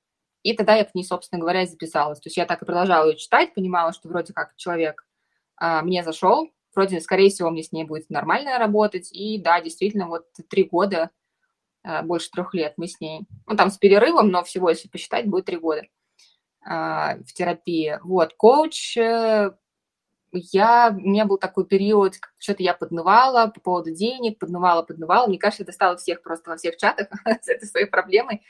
и тогда я к ней, собственно говоря, записалась. То есть я так и продолжала ее читать, понимала, что вроде как человек а, мне зашел, вроде, скорее всего, мне с ней будет нормально работать. И да, действительно, вот три года, э, больше трех лет мы с ней, ну, там с перерывом, но всего, если посчитать, будет три года а, в терапии. Вот, коуч, э, я, у меня был такой период, что-то я поднывала по поводу денег, поднывала, поднывала. Мне кажется, это стало всех просто во всех чатах с этой своей проблемой.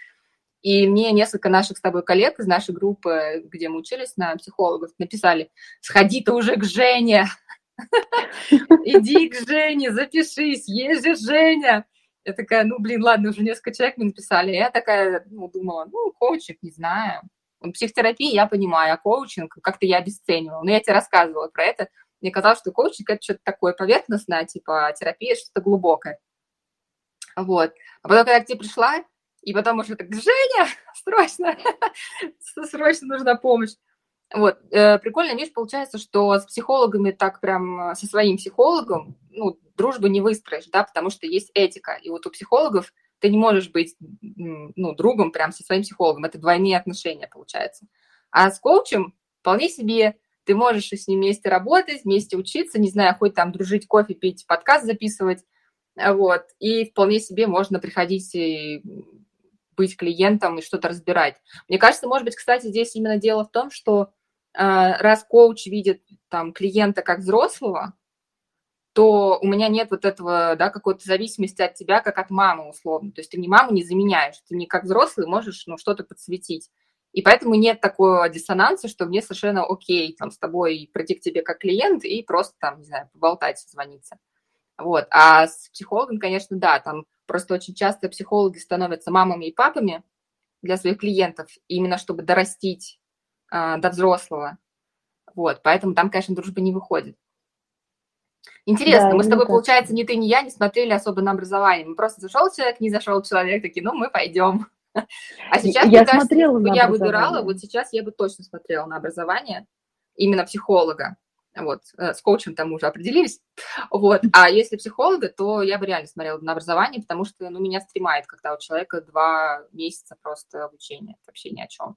И мне несколько наших с тобой коллег из нашей группы, где мы учились на психологов, написали, сходи ты уже к Жене, Иди к Жене, запишись, есть же Женя. Я такая, ну, блин, ладно, уже несколько человек мне написали. Я такая, ну, думала, ну, коучинг, не знаю. Психотерапия я понимаю, а коучинг как-то я обесценивала. Но я тебе рассказывала про это. Мне казалось, что коучинг – это что-то такое поверхностное, типа терапия – что-то глубокое. Вот. А потом, когда к тебе пришла, и потом уже так, Женя, срочно, срочно нужна помощь. Вот, э, прикольная вещь получается, что с психологами так прям, э, со своим психологом, ну, дружбу не выстроишь, да, потому что есть этика. И вот у психологов ты не можешь быть, ну, другом прям со своим психологом. Это двойные отношения, получается. А с коучем вполне себе ты можешь с ним вместе работать, вместе учиться, не знаю, хоть там дружить, кофе пить, подкаст записывать, вот, и вполне себе можно приходить и быть клиентом и что-то разбирать. Мне кажется, может быть, кстати, здесь именно дело в том, что раз коуч видит там клиента как взрослого, то у меня нет вот этого, да, какой-то зависимости от тебя, как от мамы, условно. То есть ты не маму не заменяешь, ты не как взрослый можешь, ну, что-то подсветить. И поэтому нет такого диссонанса, что мне совершенно окей там с тобой прийти к тебе как клиент и просто там, не знаю, поболтать, звониться. Вот. А с психологом, конечно, да, там просто очень часто психологи становятся мамами и папами для своих клиентов, именно чтобы дорастить а, до взрослого. Вот, поэтому там, конечно, дружба не выходит. Интересно, да, мы с тобой, получается, ни ты, ни я не смотрели особо на образование. Мы просто зашел человек, не зашел человек, такие, ну, мы пойдем. А сейчас, я мне кажется, я выбирала, вот сейчас я бы точно смотрела на образование именно психолога. Вот, э, с коучем там уже определились. Вот, а если психолога, то я бы реально смотрела на образование, потому что, ну, меня стремает, когда у человека два месяца просто обучения, вообще ни о чем.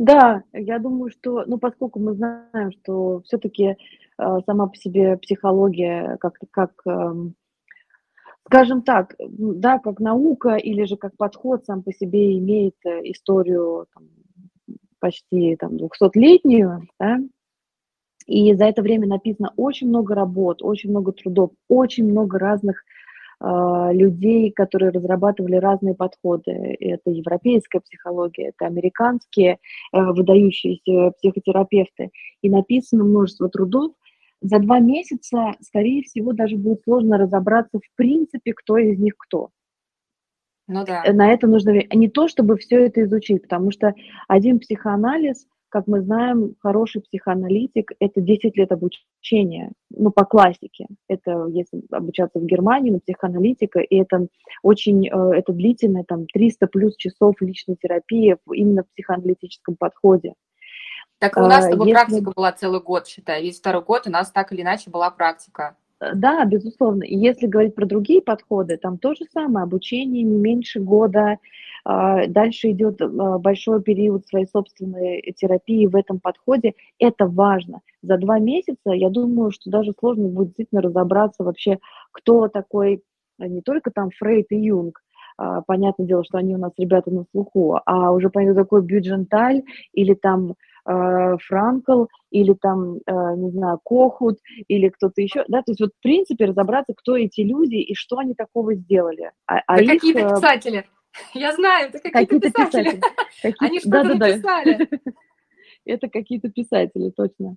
Да, я думаю, что, ну, поскольку мы знаем, что все-таки э, сама по себе психология как, как э, скажем так, да, как наука или же как подход сам по себе имеет э, историю там, почти там 200-летнюю, да, и за это время написано очень много работ, очень много трудов, очень много разных а, людей, которые разрабатывали разные подходы. Это европейская психология, это американские э, выдающиеся психотерапевты. И написано множество трудов. За два месяца, скорее всего, даже будет сложно разобраться в принципе, кто из них кто. Ну да. На это нужно не то, чтобы все это изучить, потому что один психоанализ – как мы знаем, хороший психоаналитик – это 10 лет обучения, ну, по классике. Это если обучаться в Германии на психоаналитика, и это очень, э, это длительное, там, 300 плюс часов личной терапии именно в психоаналитическом подходе. Так у нас с тобой Если... практика была целый год, считай. Весь второй год у нас так или иначе была практика. Да, безусловно. И если говорить про другие подходы, там то же самое, обучение не меньше года, а, дальше идет а, большой период своей собственной терапии в этом подходе. Это важно. За два месяца, я думаю, что даже сложно будет действительно разобраться вообще, кто такой а, не только там Фрейд и Юнг, понятное дело, что они у нас ребята на слуху, а уже понятно, такой Бюдженталь или там Франкл, или там, не знаю, Кохут, или кто-то еще, да, то есть вот в принципе разобраться, кто эти люди и что они такого сделали. А, а да их, какие-то писатели. Я знаю, это какие-то, какие писатели. писатели. Они что-то да, да, написали. Это какие-то писатели, точно.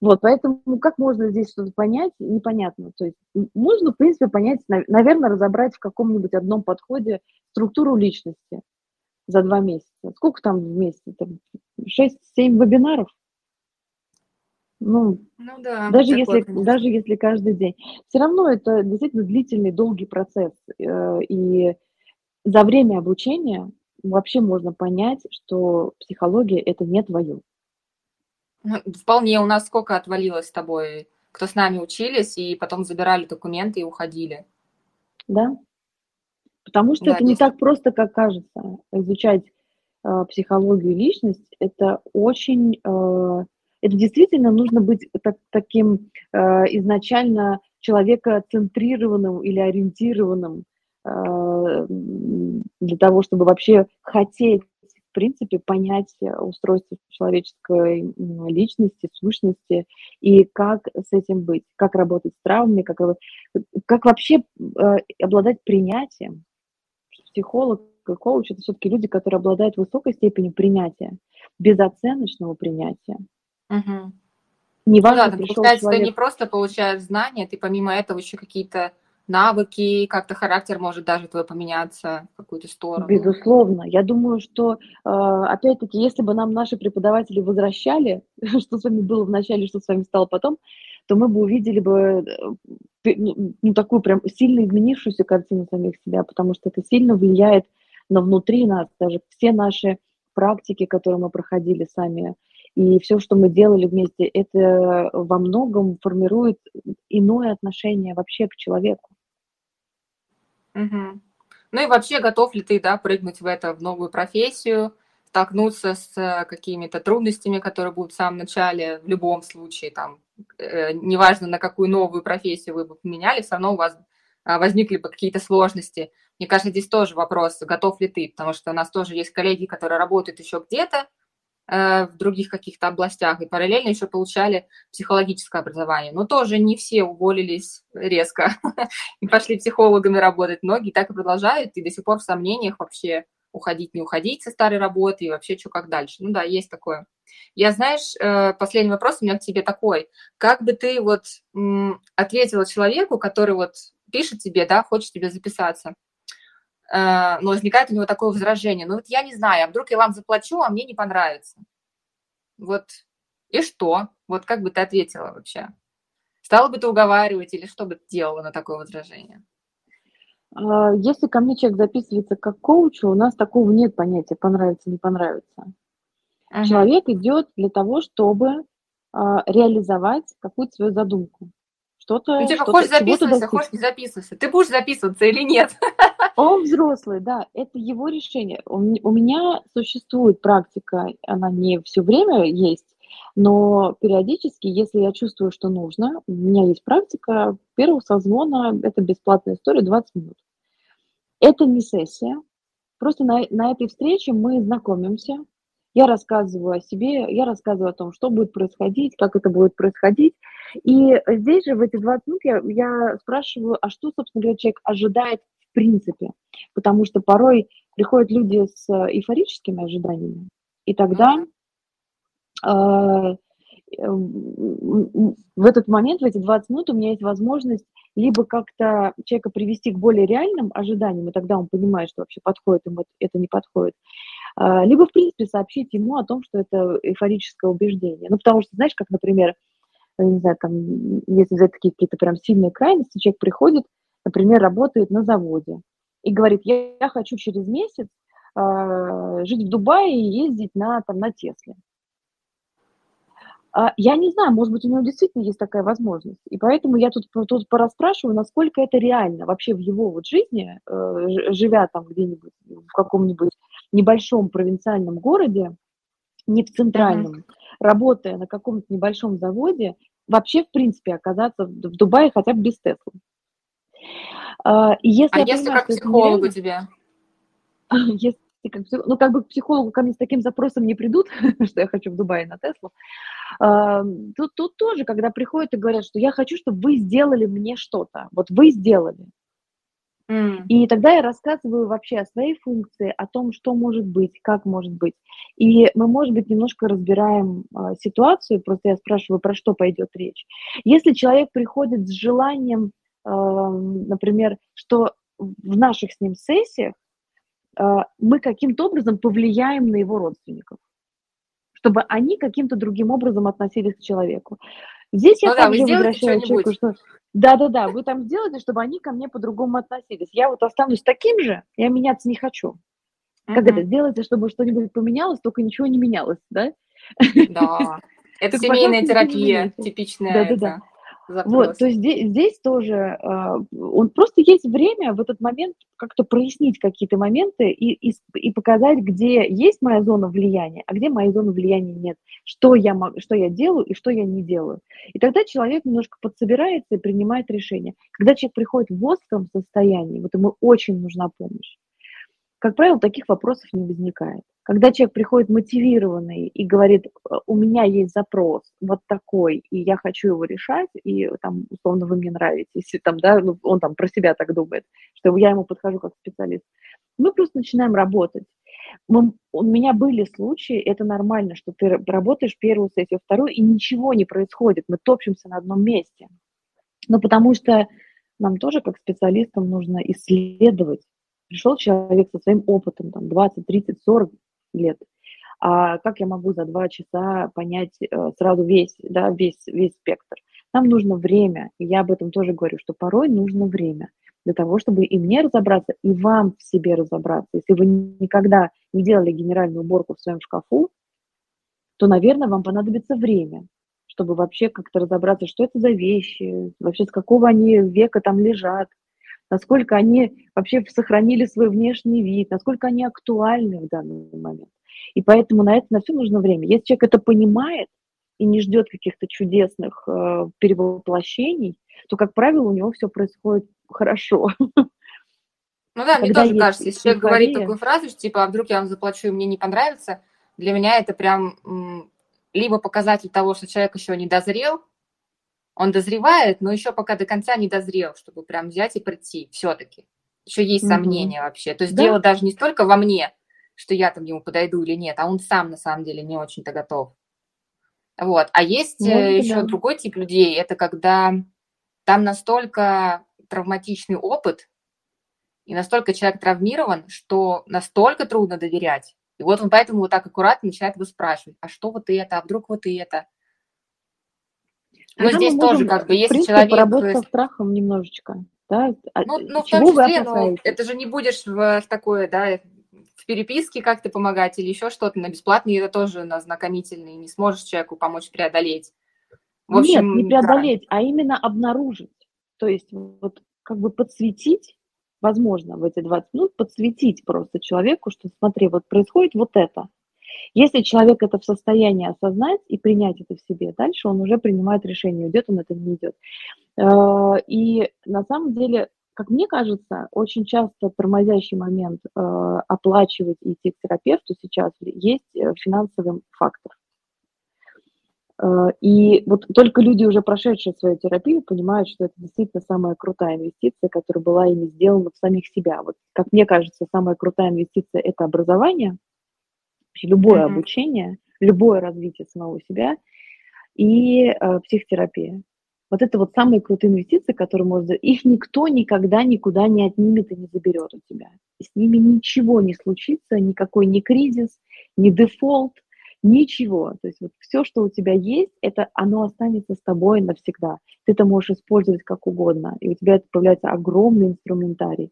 Вот, поэтому как можно здесь что-то понять, непонятно. То есть можно, в принципе, понять, наверное, разобрать в каком-нибудь одном подходе структуру личности за два месяца. Сколько там в месяце? Шесть-семь вебинаров? Ну, ну да, даже, если, даже если каждый день. Все равно это действительно длительный, долгий процесс. Э, и за время обучения вообще можно понять, что психология это не твое. Ну, вполне. У нас сколько отвалилось с тобой, кто с нами учились, и потом забирали документы и уходили. Да. Потому что да, это не так просто, как кажется. Изучать психологию и личность это очень, э, это действительно нужно быть так, таким э, изначально человекоцентрированным или ориентированным Э, для того, чтобы вообще хотеть, в принципе, понять устройство человеческой личности, сущности и как с этим быть, как работать с травмами, как, как вообще э, обладать принятием. Психолог и коуч – это все-таки люди, которые обладают высокой степенью принятия, безоценочного принятия. Угу. Неважно, ну, да, получается, человек... ты не просто получаешь знания, ты помимо этого еще какие-то навыки, как-то характер может даже твой поменяться в какую-то сторону. Безусловно. Я думаю, что, э, опять-таки, если бы нам наши преподаватели возвращали, что с вами было в начале, что с вами стало потом, то мы бы увидели бы э, ну, ну, такую прям сильно изменившуюся картину самих себя, потому что это сильно влияет на внутри нас, даже все наши практики, которые мы проходили сами, и все, что мы делали вместе, это во многом формирует иное отношение вообще к человеку. Угу. Ну и вообще, готов ли ты, да, прыгнуть в это, в новую профессию, столкнуться с э, какими-то трудностями, которые будут в самом начале, в любом случае, там, э, неважно, на какую новую профессию вы бы поменяли, все равно у вас э, возникли бы какие-то сложности. Мне кажется, здесь тоже вопрос, готов ли ты, потому что у нас тоже есть коллеги, которые работают еще где-то, Э, в других каких-то областях и параллельно еще получали психологическое образование. Но тоже не все уволились резко и пошли психологами работать. Многие так и продолжают, и до сих пор в сомнениях вообще уходить, не уходить со старой работы и вообще что как дальше. Ну да, есть такое. Я, знаешь, э, последний вопрос у меня к тебе такой. Как бы ты вот ответила человеку, который вот пишет тебе, да, хочет тебе записаться, но возникает у него такое возражение. Ну вот я не знаю, а вдруг я вам заплачу, а мне не понравится. Вот и что? Вот как бы ты ответила вообще? Стала бы ты уговаривать или что бы ты делала на такое возражение? А, если ко мне человек записывается как коучу, у нас такого нет понятия понравится, не понравится. Ага. Человек идет для того, чтобы а, реализовать какую-то свою задумку что-то... Ну, типа, что хочешь записываться, хочешь не записываться. Ты будешь записываться или нет? Он взрослый, да, это его решение. У меня существует практика, она не все время есть, но периодически, если я чувствую, что нужно, у меня есть практика первого созвона, это бесплатная история, 20 минут. Это не сессия, просто на, на этой встрече мы знакомимся, я рассказываю о себе, я рассказываю о том, что будет происходить, как это будет происходить. И здесь же в эти 20 минут я, я спрашиваю, а что, собственно говоря, человек ожидает в принципе? Потому что порой приходят люди с эйфорическими ожиданиями, и тогда э, в этот момент, в эти 20 минут у меня есть возможность либо как-то человека привести к более реальным ожиданиям, и тогда он понимает, что вообще подходит ему это не подходит, либо, в принципе, сообщить ему о том, что это эйфорическое убеждение. Ну, потому что, знаешь, как, например, не знаю, там, если взять такие какие-то прям сильные крайности, человек приходит, например, работает на заводе и говорит, я, я хочу через месяц э, жить в Дубае и ездить на, там, на Тесле. А, я не знаю, может быть, у него действительно есть такая возможность. И поэтому я тут, тут порасспрашиваю, насколько это реально вообще в его вот жизни, э, живя там где-нибудь в каком-нибудь небольшом провинциальном городе, не в центральном, uh-huh. работая на каком-то небольшом заводе, вообще, в принципе, оказаться в Дубае хотя бы без Теслы. А, если, а если понимаю, как психолог у тебя? Если как, ну, как бы к психологу ко мне с таким запросом не придут, что я хочу в Дубае на Теслу. А, тут, тут тоже, когда приходят и говорят, что я хочу, чтобы вы сделали мне что-то. Вот вы сделали. И тогда я рассказываю вообще о своей функции, о том, что может быть, как может быть. И мы, может быть, немножко разбираем э, ситуацию, просто я спрашиваю, про что пойдет речь. Если человек приходит с желанием, э, например, что в наших с ним сессиях а, мы каким-то образом повлияем на его родственников, чтобы они каким-то другим образом относились к человеку. Здесь я ну, также да, возвращаю человеку, что да-да-да, вы там сделаете, чтобы они ко мне по-другому относились. Я вот останусь таким же, я меняться не хочу. Как это? Сделайте, чтобы что-нибудь поменялось, только ничего не менялось, да? Да. Это семейная терапия, типичная. Да-да-да. Запрос. Вот, то есть здесь, здесь тоже э, он просто есть время в этот момент как-то прояснить какие-то моменты и, и, и показать, где есть моя зона влияния, а где моей зоны влияния нет, что я, что я делаю и что я не делаю. И тогда человек немножко подсобирается и принимает решение. Когда человек приходит в остром состоянии, вот ему очень нужна помощь. Как правило, таких вопросов не возникает. Когда человек приходит мотивированный и говорит, у меня есть запрос вот такой, и я хочу его решать, и там, условно, вы мне нравитесь, и там, да, ну, он там про себя так думает, что я ему подхожу как специалист, мы просто начинаем работать. Мы, у меня были случаи, это нормально, что ты работаешь первую сессию, вторую, и ничего не происходит, мы топчемся на одном месте. Но потому что нам тоже, как специалистам, нужно исследовать. Пришел человек со своим опытом, там, 20, 30, 40 лет. А как я могу за два часа понять э, сразу весь, да, весь, весь спектр? Нам нужно время, и я об этом тоже говорю, что порой нужно время для того, чтобы и мне разобраться, и вам в себе разобраться. Если вы никогда не делали генеральную уборку в своем шкафу, то, наверное, вам понадобится время, чтобы вообще как-то разобраться, что это за вещи, вообще с какого они века там лежат, насколько они вообще сохранили свой внешний вид, насколько они актуальны в данный момент. И поэтому на это на все нужно время. Если человек это понимает и не ждет каких-то чудесных э, перевоплощений, то, как правило, у него все происходит хорошо. Ну да, мне тоже кажется, если человек говорит такую фразу, что типа, а вдруг я вам заплачу, и мне не понравится, для меня это прям либо показатель того, что человек еще не дозрел, он дозревает, но еще пока до конца не дозрел, чтобы прям взять и прийти все-таки. Еще есть угу. сомнения вообще. То есть да? дело даже не столько во мне, что я там ему подойду или нет, а он сам на самом деле не очень-то готов. Вот. А есть Может, э, еще да. другой тип людей, это когда там настолько травматичный опыт, и настолько человек травмирован, что настолько трудно доверять. И вот он поэтому вот так аккуратно начинает его спрашивать, а что вот это, а вдруг вот это? Но здесь тоже как бы, если человек... поработать со страхом немножечко, да? А ну, ну в том числе, но это же не будешь в, в такое, да, в переписке как-то помогать или еще что-то на бесплатный, это тоже на знакомительный, не сможешь человеку помочь преодолеть. В общем, Нет, не преодолеть, да. а именно обнаружить. То есть вот как бы подсветить, возможно, в эти 20 минут, подсветить просто человеку, что смотри, вот происходит вот это. Если человек это в состоянии осознать и принять это в себе, дальше он уже принимает решение, идет он это, не идет. Э, и на самом деле, как мне кажется, очень часто тормозящий момент э, оплачивать и идти к терапевту сейчас есть э, финансовый фактор. И вот только люди, уже прошедшие свою терапию, понимают, что это действительно самая крутая инвестиция, которая была ими сделана в самих себя. Вот, как мне кажется, самая крутая инвестиция – это образование – любое mm-hmm. обучение, любое развитие самого себя и э, психотерапия. Вот это вот самые крутые инвестиции, которые можно... Их никто никогда никуда не отнимет и не заберет у тебя. И с ними ничего не случится, никакой ни кризис, ни дефолт, ничего. То есть вот все, что у тебя есть, это оно останется с тобой навсегда. Ты это можешь использовать как угодно, и у тебя это появляется огромный инструментарий.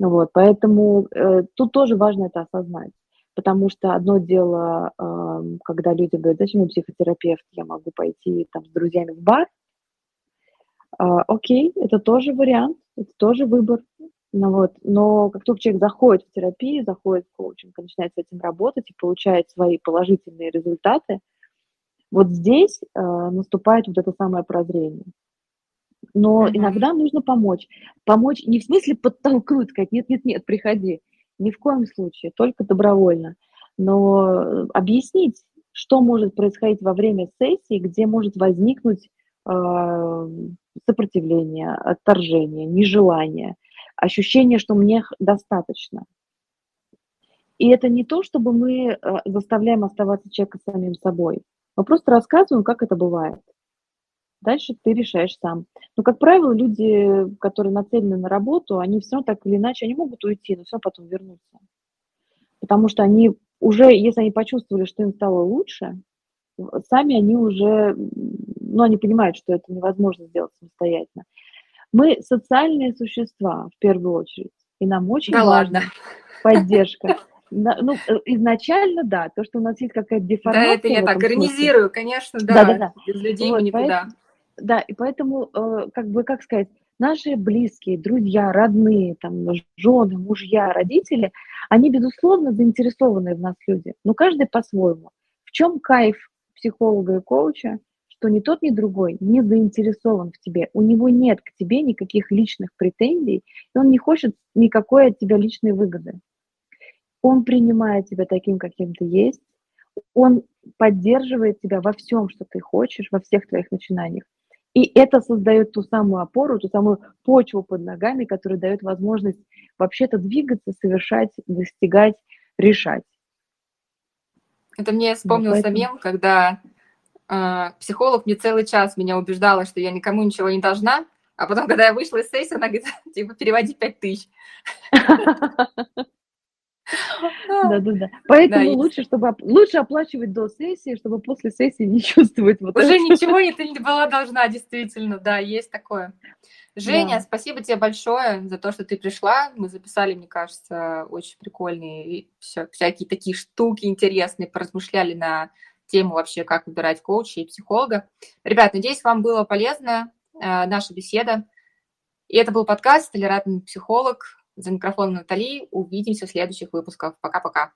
Вот, поэтому э, тут тоже важно это осознать Потому что одно дело, когда люди говорят, зачем мне психотерапевт, я могу пойти там с друзьями в бар. А, окей, это тоже вариант, это тоже выбор. Ну, вот. Но как только человек заходит в терапию, заходит в коучинг, начинает с этим работать и получает свои положительные результаты, вот здесь э, наступает вот это самое прозрение. Но mm-hmm. иногда нужно помочь. Помочь не в смысле подтолкнуть, сказать, нет-нет-нет, приходи. Ни в коем случае, только добровольно. Но объяснить, что может происходить во время сессии, где может возникнуть э, сопротивление, отторжение, нежелание, ощущение, что мне достаточно. И это не то, чтобы мы э, заставляем оставаться человека самим собой. Мы просто рассказываем, как это бывает. Дальше ты решаешь сам. Но, как правило, люди, которые нацелены на работу, они все равно так или иначе, они могут уйти, но все равно потом вернуться. Потому что они уже, если они почувствовали, что им стало лучше, сами они уже, ну, они понимают, что это невозможно сделать самостоятельно. Мы социальные существа, в первую очередь, и нам очень да важна ладно. поддержка. Ну, изначально, да, то, что у нас есть какая-то деформация. Да, это я так иронизирую, конечно, да, да, да, да. без людей вот, мы никуда. Поэтому, да, и поэтому, э, как бы, как сказать, наши близкие, друзья, родные, там, жены, мужья, родители, они, безусловно, заинтересованы в нас люди, но каждый по-своему. В чем кайф психолога и коуча? Что ни тот, ни другой не заинтересован в тебе. У него нет к тебе никаких личных претензий, и он не хочет никакой от тебя личной выгоды. Он принимает тебя таким, каким ты есть, он поддерживает тебя во всем, что ты хочешь, во всех твоих начинаниях. И это создает ту самую опору, ту самую почву под ногами, которая дает возможность вообще-то двигаться, совершать, достигать, решать. Это мне вспомнился Поэтому... мем, когда э, психолог мне целый час меня убеждала, что я никому ничего не должна, а потом, когда я вышла из сессии, она говорит, типа, переводи пять тысяч. Да-да-да. Поэтому да, лучше, чтобы лучше оплачивать до сессии, чтобы после сессии не чувствовать вот Уже это. ничего не ты не была должна, действительно, да, есть такое. Женя, да. спасибо тебе большое за то, что ты пришла. Мы записали, мне кажется, очень прикольные все, всякие такие штуки интересные, поразмышляли на тему вообще, как выбирать коуча и психолога. Ребят, надеюсь, вам было полезно э, наша беседа. И это был подкаст «Толерантный психолог». За микрофоном Натали. Увидимся в следующих выпусках. Пока-пока.